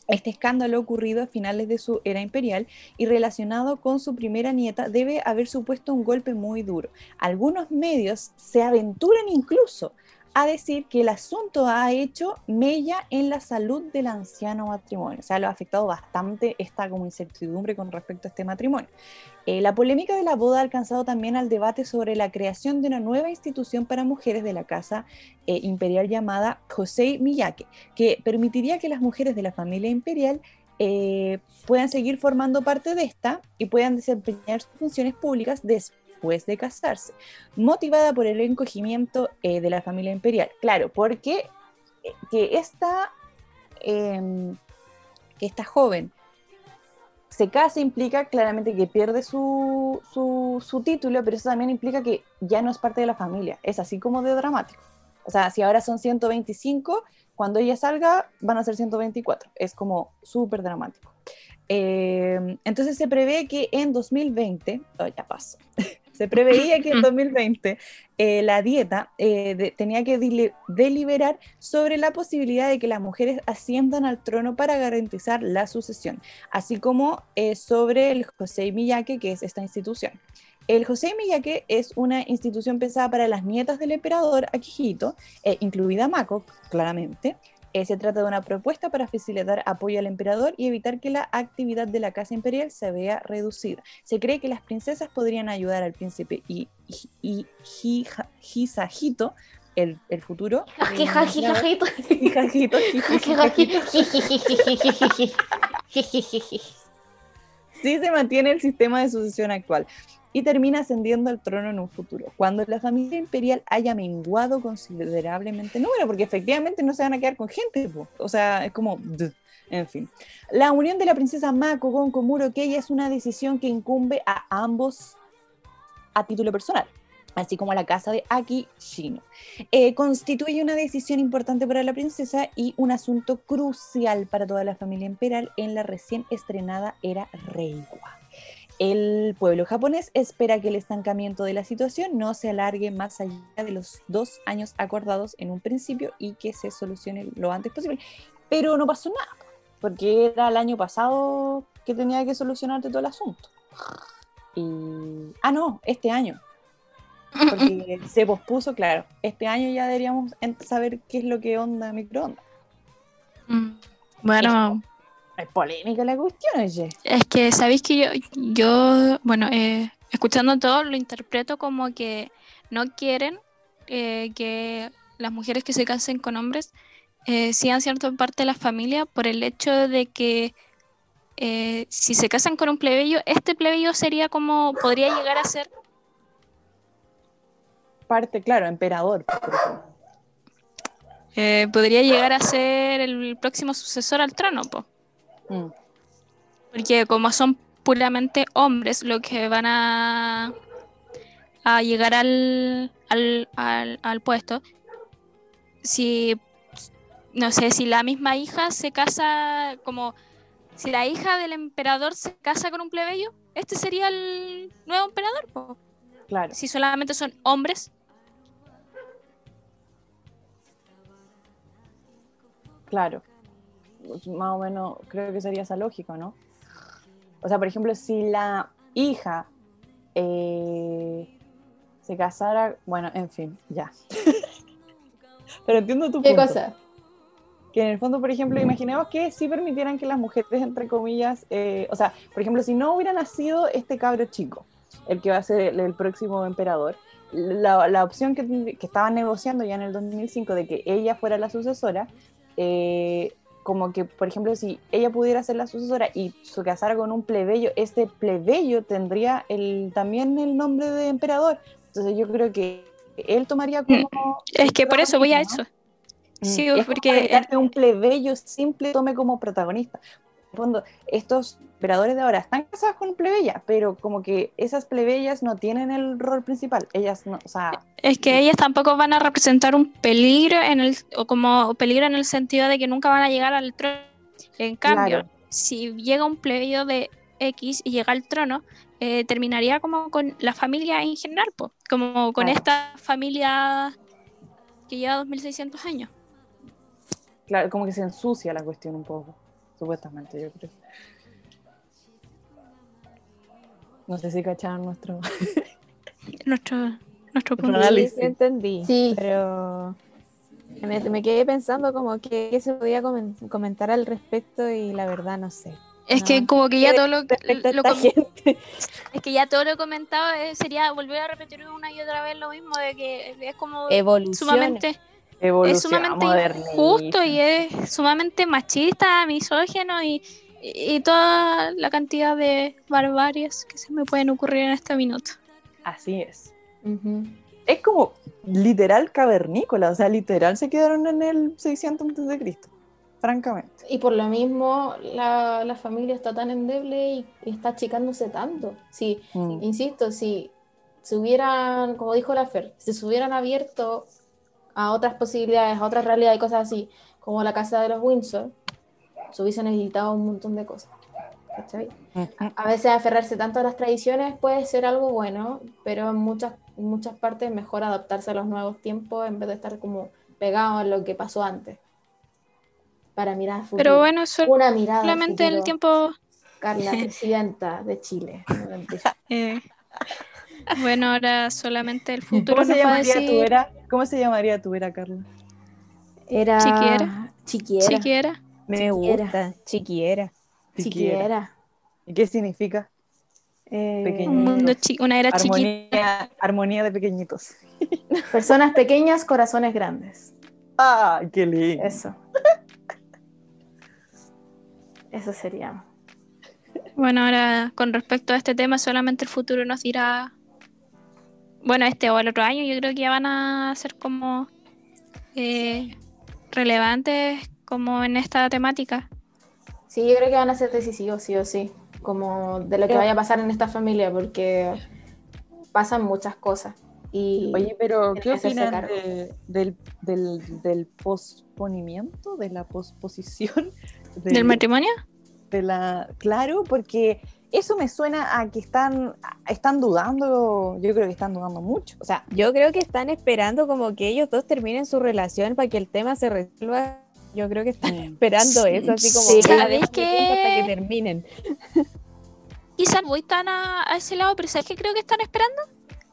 este escándalo ocurrido a finales de su era imperial y relacionado con su primera nieta debe haber supuesto un golpe muy duro. Algunos medios se aventuran incluso a decir que el asunto ha hecho mella en la salud del anciano matrimonio. O sea, lo ha afectado bastante esta como incertidumbre con respecto a este matrimonio. Eh, la polémica de la boda ha alcanzado también al debate sobre la creación de una nueva institución para mujeres de la casa eh, imperial llamada Josei Miyake, que permitiría que las mujeres de la familia imperial eh, puedan seguir formando parte de esta y puedan desempeñar sus funciones públicas después de casarse, motivada por el encogimiento eh, de la familia imperial. Claro, porque eh, que esta, em, que esta joven se casa implica claramente que pierde su, su, título, pero eso también implica que ya no es parte de la familia. Es así como de dramático. O sea, si ahora son 125, cuando ella salga van a ser 124. Es como súper dramático. Eh, entonces se prevé que en 2020, oh, ya pasó, se preveía que en 2020 eh, la dieta eh, de- tenía que deliberar sobre la posibilidad de que las mujeres asciendan al trono para garantizar la sucesión, así como eh, sobre el José Miyake, que es esta institución. El José Miyake es una institución pensada para las nietas del emperador Akihito, eh, incluida Mako, claramente. Eh, se trata de una propuesta para facilitar apoyo al emperador y evitar que la actividad de la casa imperial se vea reducida. Se cree que las princesas podrían ayudar al príncipe y, y, y el, el futuro. Sí se mantiene el sistema de sucesión actual y termina ascendiendo al trono en un futuro, cuando la familia imperial haya menguado considerablemente número, porque efectivamente no se van a quedar con gente, o sea, es como, en fin. La unión de la princesa Mako con Komuro Keiya es una decisión que incumbe a ambos a título personal, así como a la casa de Aki Shino. Eh, constituye una decisión importante para la princesa y un asunto crucial para toda la familia imperial en la recién estrenada era Reiwa. El pueblo japonés espera que el estancamiento de la situación no se alargue más allá de los dos años acordados en un principio y que se solucione lo antes posible. Pero no pasó nada, porque era el año pasado que tenía que solucionarse todo el asunto. Y... Ah, no, este año. Porque se pospuso, claro. Este año ya deberíamos saber qué es lo que onda microondas. Mm, Bueno, Es polémica la cuestión, oye. es que sabéis que yo, yo bueno, eh, escuchando todo lo interpreto como que no quieren eh, que las mujeres que se casen con hombres eh, sean cierta parte de la familia por el hecho de que eh, si se casan con un plebeyo, este plebeyo sería como, podría llegar a ser Parte, claro, emperador. eh, podría llegar a ser el próximo sucesor al trono, po. Mm. Porque como son puramente hombres los que van a, a llegar al, al, al, al puesto, si, no sé, si la misma hija se casa como, si la hija del emperador se casa con un plebeyo, este sería el nuevo emperador, po. Claro. si solamente son hombres. Claro. Pues, Más o menos creo que sería esa lógica, ¿no? O sea, por ejemplo, si la hija eh, se casara, bueno, en fin, ya. Pero entiendo tu ¿Qué punto. cosa? que en el fondo, por ejemplo, imaginemos que sí permitieran que las mujeres, entre comillas, eh, o sea, por ejemplo, si no hubiera nacido este cabro chico, el que va a ser el, el próximo emperador, la, la opción que, que, estaban negociando ya en el 2005 de que ella fuera la sucesora, eh, como que, por ejemplo, si ella pudiera ser la sucesora y se casara con un plebeyo, este plebeyo tendría el, también el nombre de emperador. Entonces yo creo que él tomaría como... Es que por eso voy a eso. Sí, es porque... Que un plebeyo simple tome como protagonista. Fondo, estos emperadores de ahora están casados con plebeya, pero como que esas plebeyas no tienen el rol principal. Ellas no, o sea... Es que ellas tampoco van a representar un peligro en el, o como peligro en el sentido de que nunca van a llegar al trono. En cambio, Claro. si llega un plebeyo de X y llega al trono, eh, terminaría como con la familia en general, po, como con Claro. esta familia que lleva 2600 años. Claro, como que se ensucia la cuestión un poco, supuestamente, yo creo. No sé si cacharon nuestro... Nuestro, nuestro punto. Análisis. Sí, sí entendí. Sí. Pero me, me quedé pensando como que, se podía comen- comentar al respecto y la verdad no sé. Es que como que ya ¿Qué todo lo, lo gente. es que ya todo lo comentado eh, sería volver a repetir una y otra vez lo mismo de que es como Evolución. sumamente Evolución, es sumamente modernismo. injusto y es sumamente machista, misógeno y, y, toda la cantidad de barbaries que se me pueden ocurrir en este minuto. Así es. Es como literal cavernícola, o sea, literal se quedaron en el 600 antes de Cristo, francamente. Y por lo mismo la, la familia está tan endeble y, y está achicándose tanto. Sí, Mm. insisto, si se hubieran, como dijo la Fer, si se hubieran abierto a otras posibilidades, a otras realidades y cosas así, como la casa de los Windsor, se hubiesen evitado un montón de cosas. ¿cachai? A veces aferrarse tanto a las tradiciones puede ser algo bueno, pero en muchas, en muchas partes es mejor adaptarse a los nuevos tiempos en vez de estar como pegado a lo que pasó antes. Para mirar al futuro. Pero bueno, sol- Una mirada solamente el tiempo... Carla, presidenta de Chile. Eh, bueno, ahora solamente el futuro ¿Cómo se llamaría decir tu era? ¿Cómo se llamaría tu era, Carla? Era Chiquiera. Chiquiera. siquiera. Me Chiquiera. gusta, chiquiera. Chiquiera. ¿Y qué significa? Eh. Un mundo chi- una era chiquita. Armonía, armonía de pequeñitos. personas pequeñas, corazones grandes. ¡Ah, qué lindo! Eso. Eso sería. Bueno, ahora con respecto a este tema, solamente el futuro nos dirá, bueno, este o el otro año, yo creo que ya van a ser como eh, relevantes como en esta temática. Sí, yo creo que van a ser decisivos, sí o sí. Como de lo que Pero- vaya a pasar en esta familia, porque pasan muchas cosas. Y Oye, pero ¿qué opinan de- del, del, del posponimiento, de la posposición? de- ¿Del matrimonio? de la claro porque eso me suena a que están están dudando yo creo que están dudando mucho o sea Yo creo que están esperando como que ellos dos terminen su relación para que el tema se resuelva. Yo creo que están esperando Sí, eso, así como sí. "Ya, ¿Sabéis déjame tiempo hasta que terminen. Quizás voy tan a, a ese lado, pero ¿sabes qué creo que están esperando?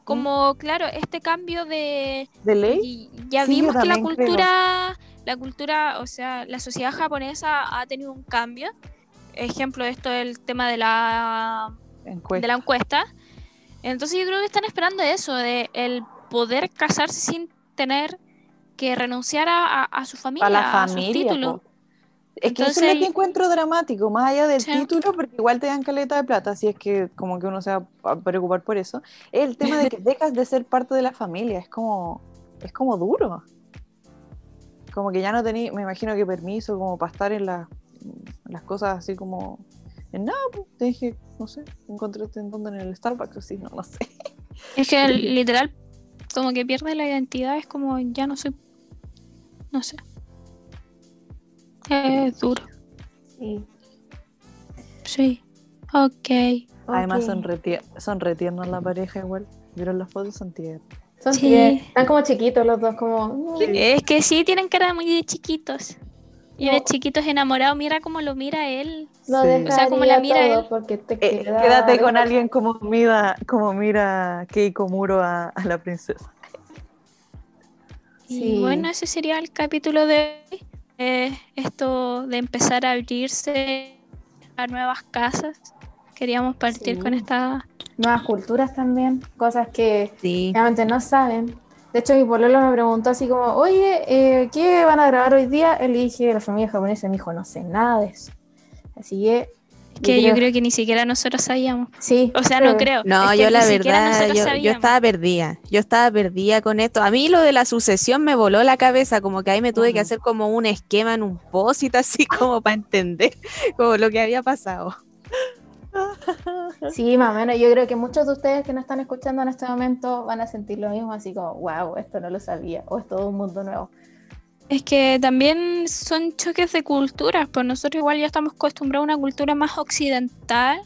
Como, claro, este cambio de... de ley y ya Sí, vimos que la creo. cultura, la cultura, o sea, la sociedad japonesa ha tenido un cambio. Ejemplo esto el tema de la encuesta. de la encuesta. Entonces yo creo que están esperando eso, de el poder casarse sin tener que renunciar a, a- a su familia, a la a familia po. es que eso es Entonces- lo que encuentro dramático más allá del Sí. título porque igual te dan caleta de plata si es que como que uno se va a preocupar por eso es el tema de que dejas de ser parte de la familia es como es como duro como que ya no tenía me imagino que permiso como para estar en las las cosas así como en nada, pues, te dije, no sé, encontraste en dónde en el Starbucks, así, no, no sé. Es que literal, como que pierde la identidad, es como ya no soy, no sé. Es duro, sí. sí. Ok. Además son, son retiernos la pareja igual. ¿Vieron las fotos? Son tiernos. Son Sí. tiernos. Están como chiquitos los dos, como. Es que sí, tienen cara muy de chiquitos. Y de chiquitos enamorados, mira cómo lo mira él. Lo Sí. O sea, como la mira él. porque te Eh, queda- quédate con alguien como mira, como mira Keiko Muro a, a la princesa. Y bueno, ese sería el capítulo de hoy. eh, esto de empezar a abrirse a nuevas casas. Queríamos partir Sí. con esta... Nuevas culturas también, cosas que Sí. realmente no saben. De hecho, mi pololo me preguntó así como, oye, eh, ¿qué van a grabar hoy día? Le dije, la familia japonesa, me dijo, no sé nada de eso. Así que... que yo creo que ni siquiera nosotros sabíamos. Sí. O sea, no creo. No, es que yo la verdad, yo, estaba perdida. Yo estaba perdida con esto. A mí lo de la sucesión me voló la cabeza, como que ahí me tuve que hacer como un esquema en un post así como para entender como lo que había pasado. Sí, más o menos. Yo creo que muchos de ustedes que nos están escuchando en este momento van a sentir lo mismo, así como, wow, esto no lo sabía, o es todo un mundo nuevo. Es que también son choques de culturas, pues nosotros igual ya estamos acostumbrados a una cultura más occidental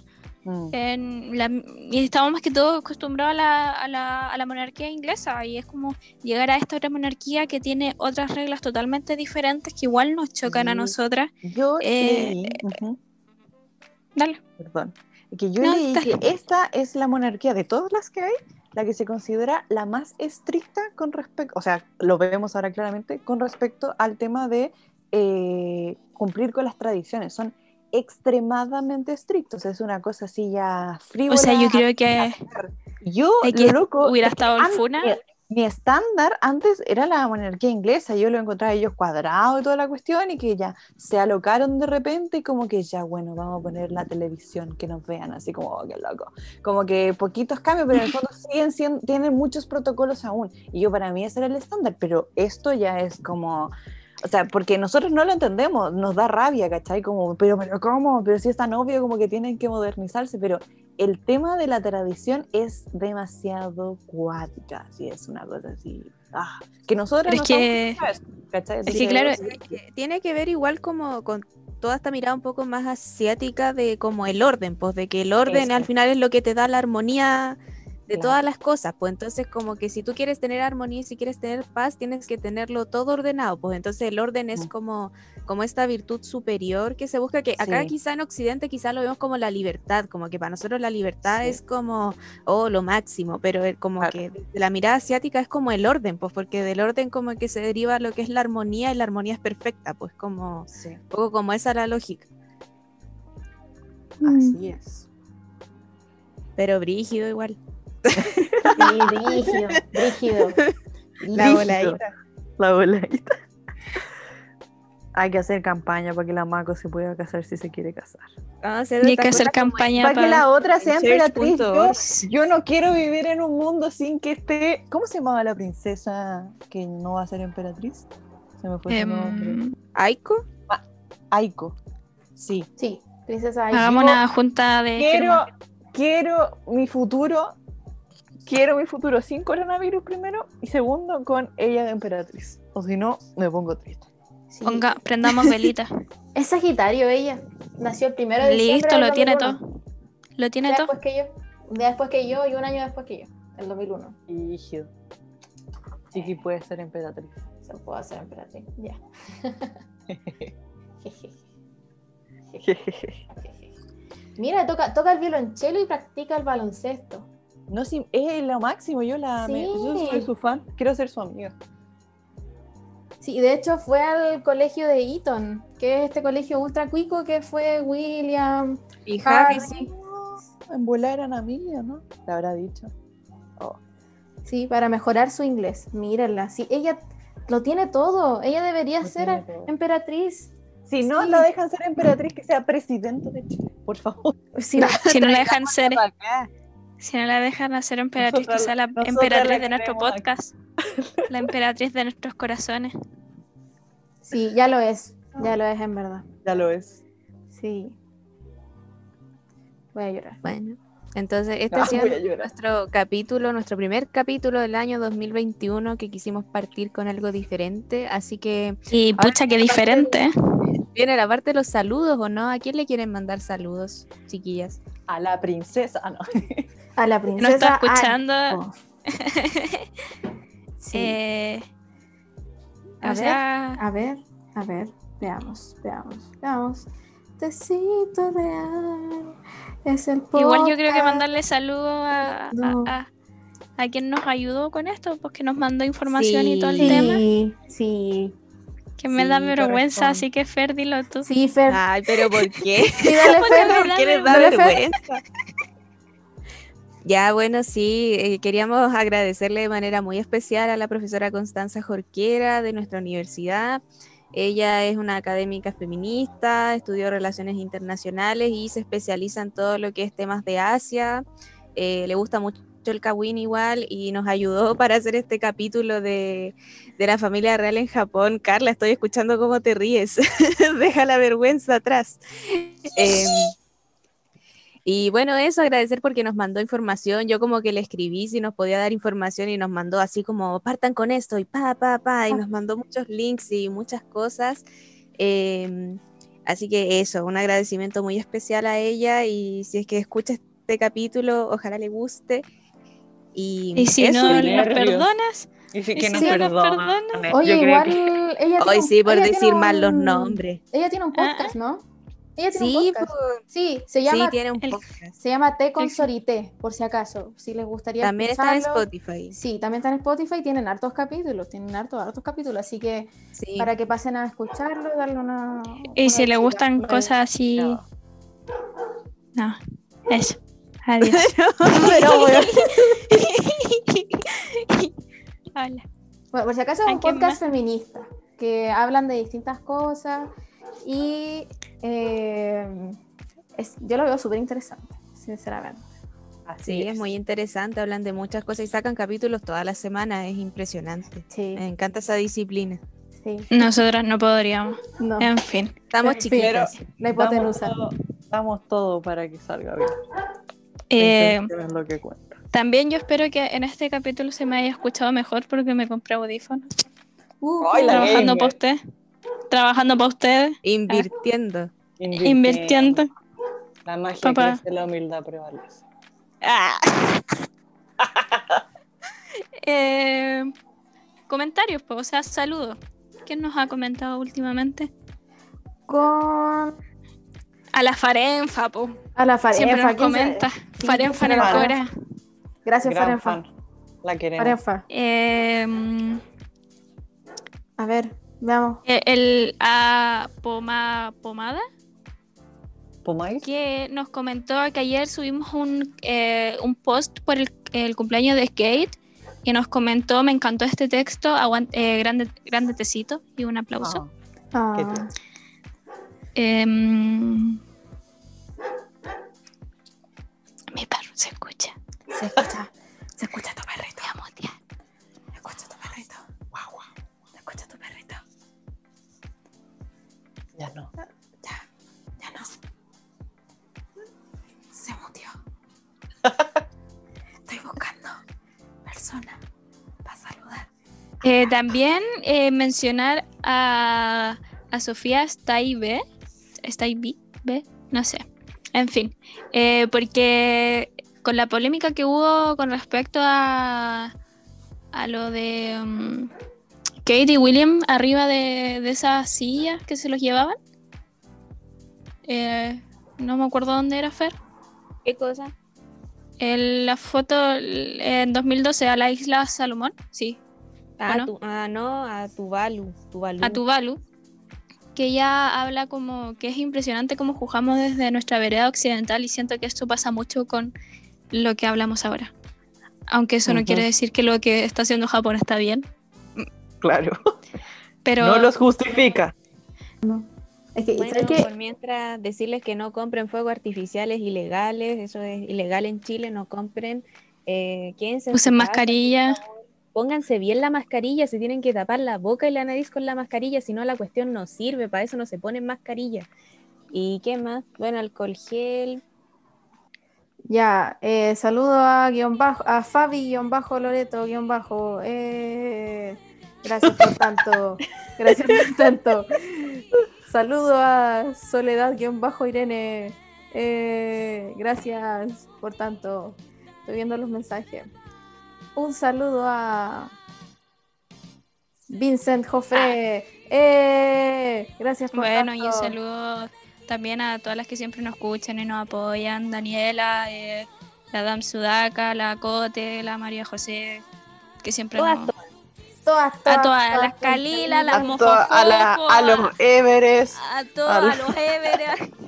Mm. en la- y estamos más que todo acostumbrados a la, a, la, a la monarquía inglesa y es como llegar a esta otra monarquía que tiene otras reglas totalmente diferentes que igual nos chocan a Sí. nosotras. Yo Eh, leí, ujú, Dale. perdón, que yo No, leí que esta es la monarquía de todas las que hay, la que se considera la más estricta con respecto, o sea, lo vemos ahora claramente, con respecto al tema de eh, cumplir con las tradiciones. Son extremadamente estrictos, es una cosa así ya frívola. O sea, yo creo que Yo, que lo loco, hubiera estado antes- Funa. Mi estándar antes era la monarquía inglesa, yo lo encontraba ellos cuadrado y toda la cuestión, y que ya se alocaron de repente, y como que ya, bueno, vamos a poner la televisión, que nos vean, así como, oh, qué loco. Como que poquitos cambios, pero en el fondo siguen siendo, tienen muchos protocolos aún. Y yo, para mí, ese era el estándar, pero esto ya es como. O sea, porque nosotros no lo entendemos, nos da rabia, ¿cachai? Como, pero, pero, ¿cómo? Pero si es tan obvio como que tienen que modernizarse, pero el tema de la tradición es demasiado cuática, así es una cosa así. ah, que nosotros es no que- ¿cachai? es que claro, Es que tiene que ver igual como con toda esta mirada un poco más asiática de como el orden, pues de que el orden Eso. al final es lo que te da la armonía de Claro. todas las cosas, pues entonces como que si tú quieres tener armonía y si quieres tener paz, tienes que tenerlo todo ordenado, pues entonces el orden es Mm. como, como esta virtud superior que se busca, que acá Sí. quizá en Occidente quizá lo vemos como la libertad, como que para nosotros la libertad Sí. es como, oh, lo máximo, pero el- como Claro. que desde la mirada asiática es como el orden, pues porque del orden como que se deriva lo que es la armonía y la armonía es perfecta, pues como, Sí, un poco como esa la lógica, así es. pero brígido igual. Sí, rígido, rígido. La voladita. La voladita. Hay que hacer campaña para que la Mako se pueda casar si se quiere casar. Vamos a hacer Y hay que hacer campaña Para que la otra sea emperatriz. Yo, yo no quiero vivir en un mundo sin que esté. ¿Cómo se llamaba la princesa que no va a ser emperatriz? Se me fue su nombre. Em, ¿Aiko? Aiko. Sí. Sí, princesa Aiko. hagamos una junta de... Quiero, quiero mi futuro. Quiero mi futuro sin coronavirus primero y segundo con ella de emperatriz. O si no, me pongo triste. Sí. Ponga, prendamos velitas. Es Sagitario ella. Nació el primero de diciembre Listo, del lo tiene 2001. todo. Lo tiene todo. después que yo. Un día después que yo y un año después que yo. El 2001. Rígido. Chiqui puede ser emperatriz. Se puede hacer emperatriz. Ya. Mira, toca, toca el violonchelo y practica el baloncesto. No, sí, es lo máximo. Yo, la, me- yo Sí. soy su fan. Quiero ser su amiga. Sí, de hecho fue al colegio de Eton, que es este colegio ultra cuico que fue William. Y Harry, Harry, sí. En volar eran amigas, ¿no? Le habrá dicho. Sí, para mejorar su inglés. Mírenla. Sí, ella lo tiene todo. Ella debería Lo ser emperatriz. Si no Sí. la dejan ser emperatriz, que sea presidente de Chile, por favor. Sí, Si no la dejan ser... Acá. Si no la dejan hacer emperatriz, que sea la emperatriz la de nuestro aquí. podcast. La emperatriz de nuestros corazones. sí, ya lo es. Ya lo es en verdad. Ya lo es. Sí. Voy a llorar. Bueno, entonces este Ah, ha sido nuestro capítulo, nuestro primer capítulo del año 2021 que quisimos partir con algo diferente, así que Y pucha, qué diferente. ¿eh? viene la parte de los saludos o no, ¿a quién le quieren mandar saludos, chiquillas? A la princesa. Ah, no. A la No princesa. está escuchando. Sí. eh, A ver, sea, A ver, a ver, veamos, veamos, veamos. Tecito real es el igual yo creo que podcast. mandarle saludos a, a, No. a- a quien nos ayudó con esto, porque nos mandó información y todo el Sí. tema. Sí, sí. Que me da Sí, vergüenza, corresponde. así que Fer, dilo tú. Sí, Fer. Ay, pero ¿por qué? Sí, dale, Fer. ¿Por qué les da vergüenza? Ya, bueno, sí, eh, queríamos agradecerle de manera muy especial a la profesora Constanza Jorquera de nuestra universidad. Ella es una académica feminista, estudió relaciones internacionales y se especializa en todo lo que es temas de Asia. Eh, le gusta mucho el Kawin igual y nos ayudó para hacer este capítulo de, de la familia real en Japón. Carla, estoy escuchando cómo te ríes. Deja la vergüenza atrás. Em, y bueno, eso, agradecer porque nos mandó información. Yo como que le escribí si nos podía dar información y nos mandó así como partan con esto y pa, pa, pa, y nos mandó muchos links y muchas cosas. Em, así que eso, un agradecimiento muy especial a ella y si es que escucha este capítulo, ojalá le guste. Y, Y si eso, no nos perdonas, Y Y que si nos. Oye, igual que- ella Hoy un- sí, por decir mal los nombres. Ella tiene un Ah, podcast, ¿no? Ella tiene Sí, un podcast. pues, Sí, se sí, llama, tiene un podcast. se llama Té con Sorité, por si acaso. Si les gustaría También está en. Spotify. Sí, también está en Spotify, tienen hartos capítulos, tienen hartos, hartos capítulos, así que Sí. para que pasen a escucharlo, darle una... y una si le gustan Vale. cosas así. No. No, eso. Adiós. Pero bueno, Hola. bueno, por si acaso es ¿A un podcast feminista, que hablan de distintas cosas y eh, es- yo lo veo súper interesante, sinceramente. Así Sí, es muy interesante, hablan de muchas cosas y sacan capítulos todas las semanas, es impresionante. Sí, Me encanta esa disciplina. sí. Nosotras no podríamos. No, En fin. Estamos chiquitas. la Damos hipotenusa. todo, damos todo para que salga bien. Eh, Entonces, es lo que cuenta. también yo espero que en este capítulo se me haya escuchado mejor porque me compré audífonos. Uh, Trabajando para usted. Trabajando para ustedes. Invirtiendo. Invirtiendo. La magia Papá. crece, la humildad prevalece. Ah. Eh, comentarios, pues, o sea, saludos. ¿Quién nos ha comentado últimamente? con A la Farenfa, po. a la Farenfa. Siempre nos ¿quién se- comenta. sí, Farenfa en el. Cora. Gracias, Gran Farenfa. fan. La queremos. Farenfa. Eh, A ver, veamos. eh, el a Poma, Pomada, ¿Pomais? que nos comentó que ayer subimos un, eh, un post por el, el cumpleaños de Skate. Y nos comentó, me encantó este texto, eh, grande, grande tecito y un aplauso. Qué tierno. Em, mi perro se escucha. se escucha, también eh, mencionar a, a Sofía Staibe, Staibe, no sé, en fin, eh, porque con la polémica que hubo con respecto a, a lo de um, Kate y William arriba de, de esas sillas que se los llevaban, eh, no me acuerdo dónde era Fer. ¿Qué cosa? La foto en 2012 a la isla Salomón, sí, Ah, no? tu- ah, no, a Tuvalu. Tuvalu. a Tuvalu, que ella habla como que es impresionante cómo juzgamos desde nuestra vereda occidental y siento que esto pasa mucho con lo que hablamos ahora. Aunque eso no quiere decir que lo que está haciendo Japón está bien, Claro. pero No los justifica. Es que, Bueno, por mientras decirles que no compren fuegos artificiales ilegales, eso es ilegal en Chile, no compren. Eh, quédense usen casa, mascarilla. Pónganse bien la mascarilla, se tienen que tapar la boca y la nariz con la mascarilla, si no la cuestión no sirve, para eso no se ponen mascarilla. ¿Y qué más? Bueno, alcohol gel. Ya, eh, saludo a guion bajo, a Fabi guion bajo Loreto guion bajo. eh, gracias por tanto. Gracias por tanto. Saludo a Soledad guion bajo Irene. eh, gracias por tanto. Estoy viendo los mensajes. Un saludo a Vincent Joffre. eh, gracias por Bueno, y un saludo también a todas las que siempre nos escuchan y nos apoyan. Daniela, eh, la Dam Sudaka, la Cote, la María José, que siempre Todas, nos, todas. Todas, A todas. todas, las Kalila, las A, to- a, la- a los Everest. a todos, a los- los Everest.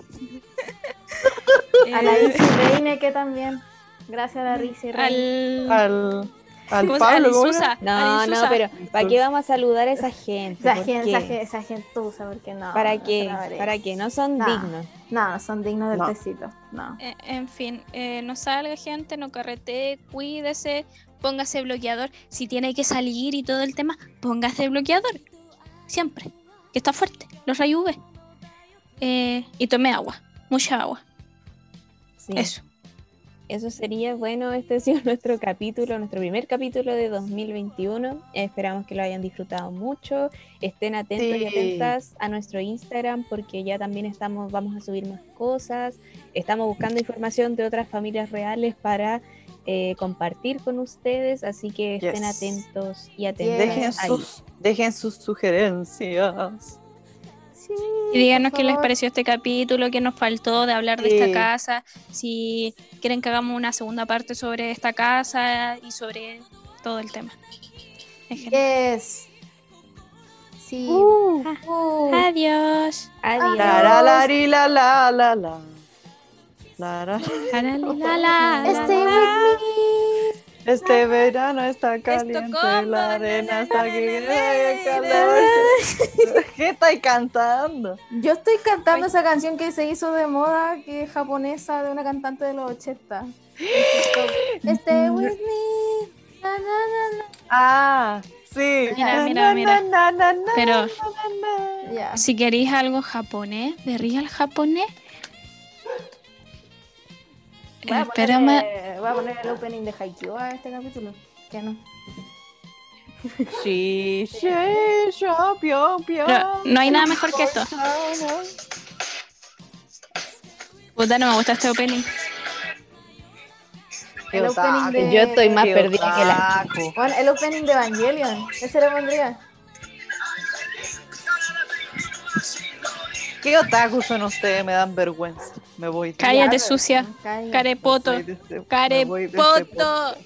A la Eh, Isi Reine que también. Gracias a la Reine. al, Al, al ¿cómo se- Pablo. No, no, pero ¿para qué vamos a saludar a esa gente? Esa ¿Por gente, qué? esa, gen- esa gentuza, porque no. ¿Para no qué? merece. ¿Para qué? No son No. dignos. No, no son dignos del No. tecito. No. Eh, en fin, eh, no salga gente, no carretee, cuídese, póngase bloqueador. Si tiene que salir y todo el tema, póngase bloqueador. Siempre. Que está fuerte. Los rayos UV. Eh, y tome agua. Mucha agua. Sí. Eso. Eso sería, bueno, este ha sido nuestro capítulo, nuestro primer capítulo de 2021. Eh, esperamos que lo hayan disfrutado mucho. Estén atentos y atentas a nuestro Instagram porque ya también estamos, vamos a subir más cosas. Estamos buscando información de otras familias reales para eh, compartir con ustedes, así que estén Yes. atentos y atentas. Dejen sus, dejen sus sugerencias. Sí, Y díganos qué les pareció este capítulo, qué nos faltó de hablar de Sí. esta casa, si quieren que hagamos una segunda parte sobre esta casa y sobre todo el tema. Yes. Sí. Uh, Uh. Adiós. Adiós. la, la, la, ri, la, la, la, la. La, la. Jaralilala. Stay with me. Este verano está caliente, la arena está calor. ¿Qué estáis cantando? Yo estoy cantando esa canción que se hizo de moda, que es japonesa, de una cantante de los 80. Stay with me. Na, na, na, na. Ah, sí. Mira, mira, na, mira. na, na, na, Pero na, na. Ya. si queréis algo japonés, de real japonés, Voy a, espérame. ponerle- voy a poner el opening de Haikyuu a este capítulo. ¿Qué no? Sí, sí, yo, pio, pio. No hay nada mejor que esto. Puta, no me gusta este opening. El opening de- Yo estoy más Qué perdida que la. Bueno, el opening de Evangelion. Ese lo pondría. ¿Qué otaku son ustedes? Me dan vergüenza. Me voy. Cállate, sucia. cállate. Carepoto. este- Carepoto.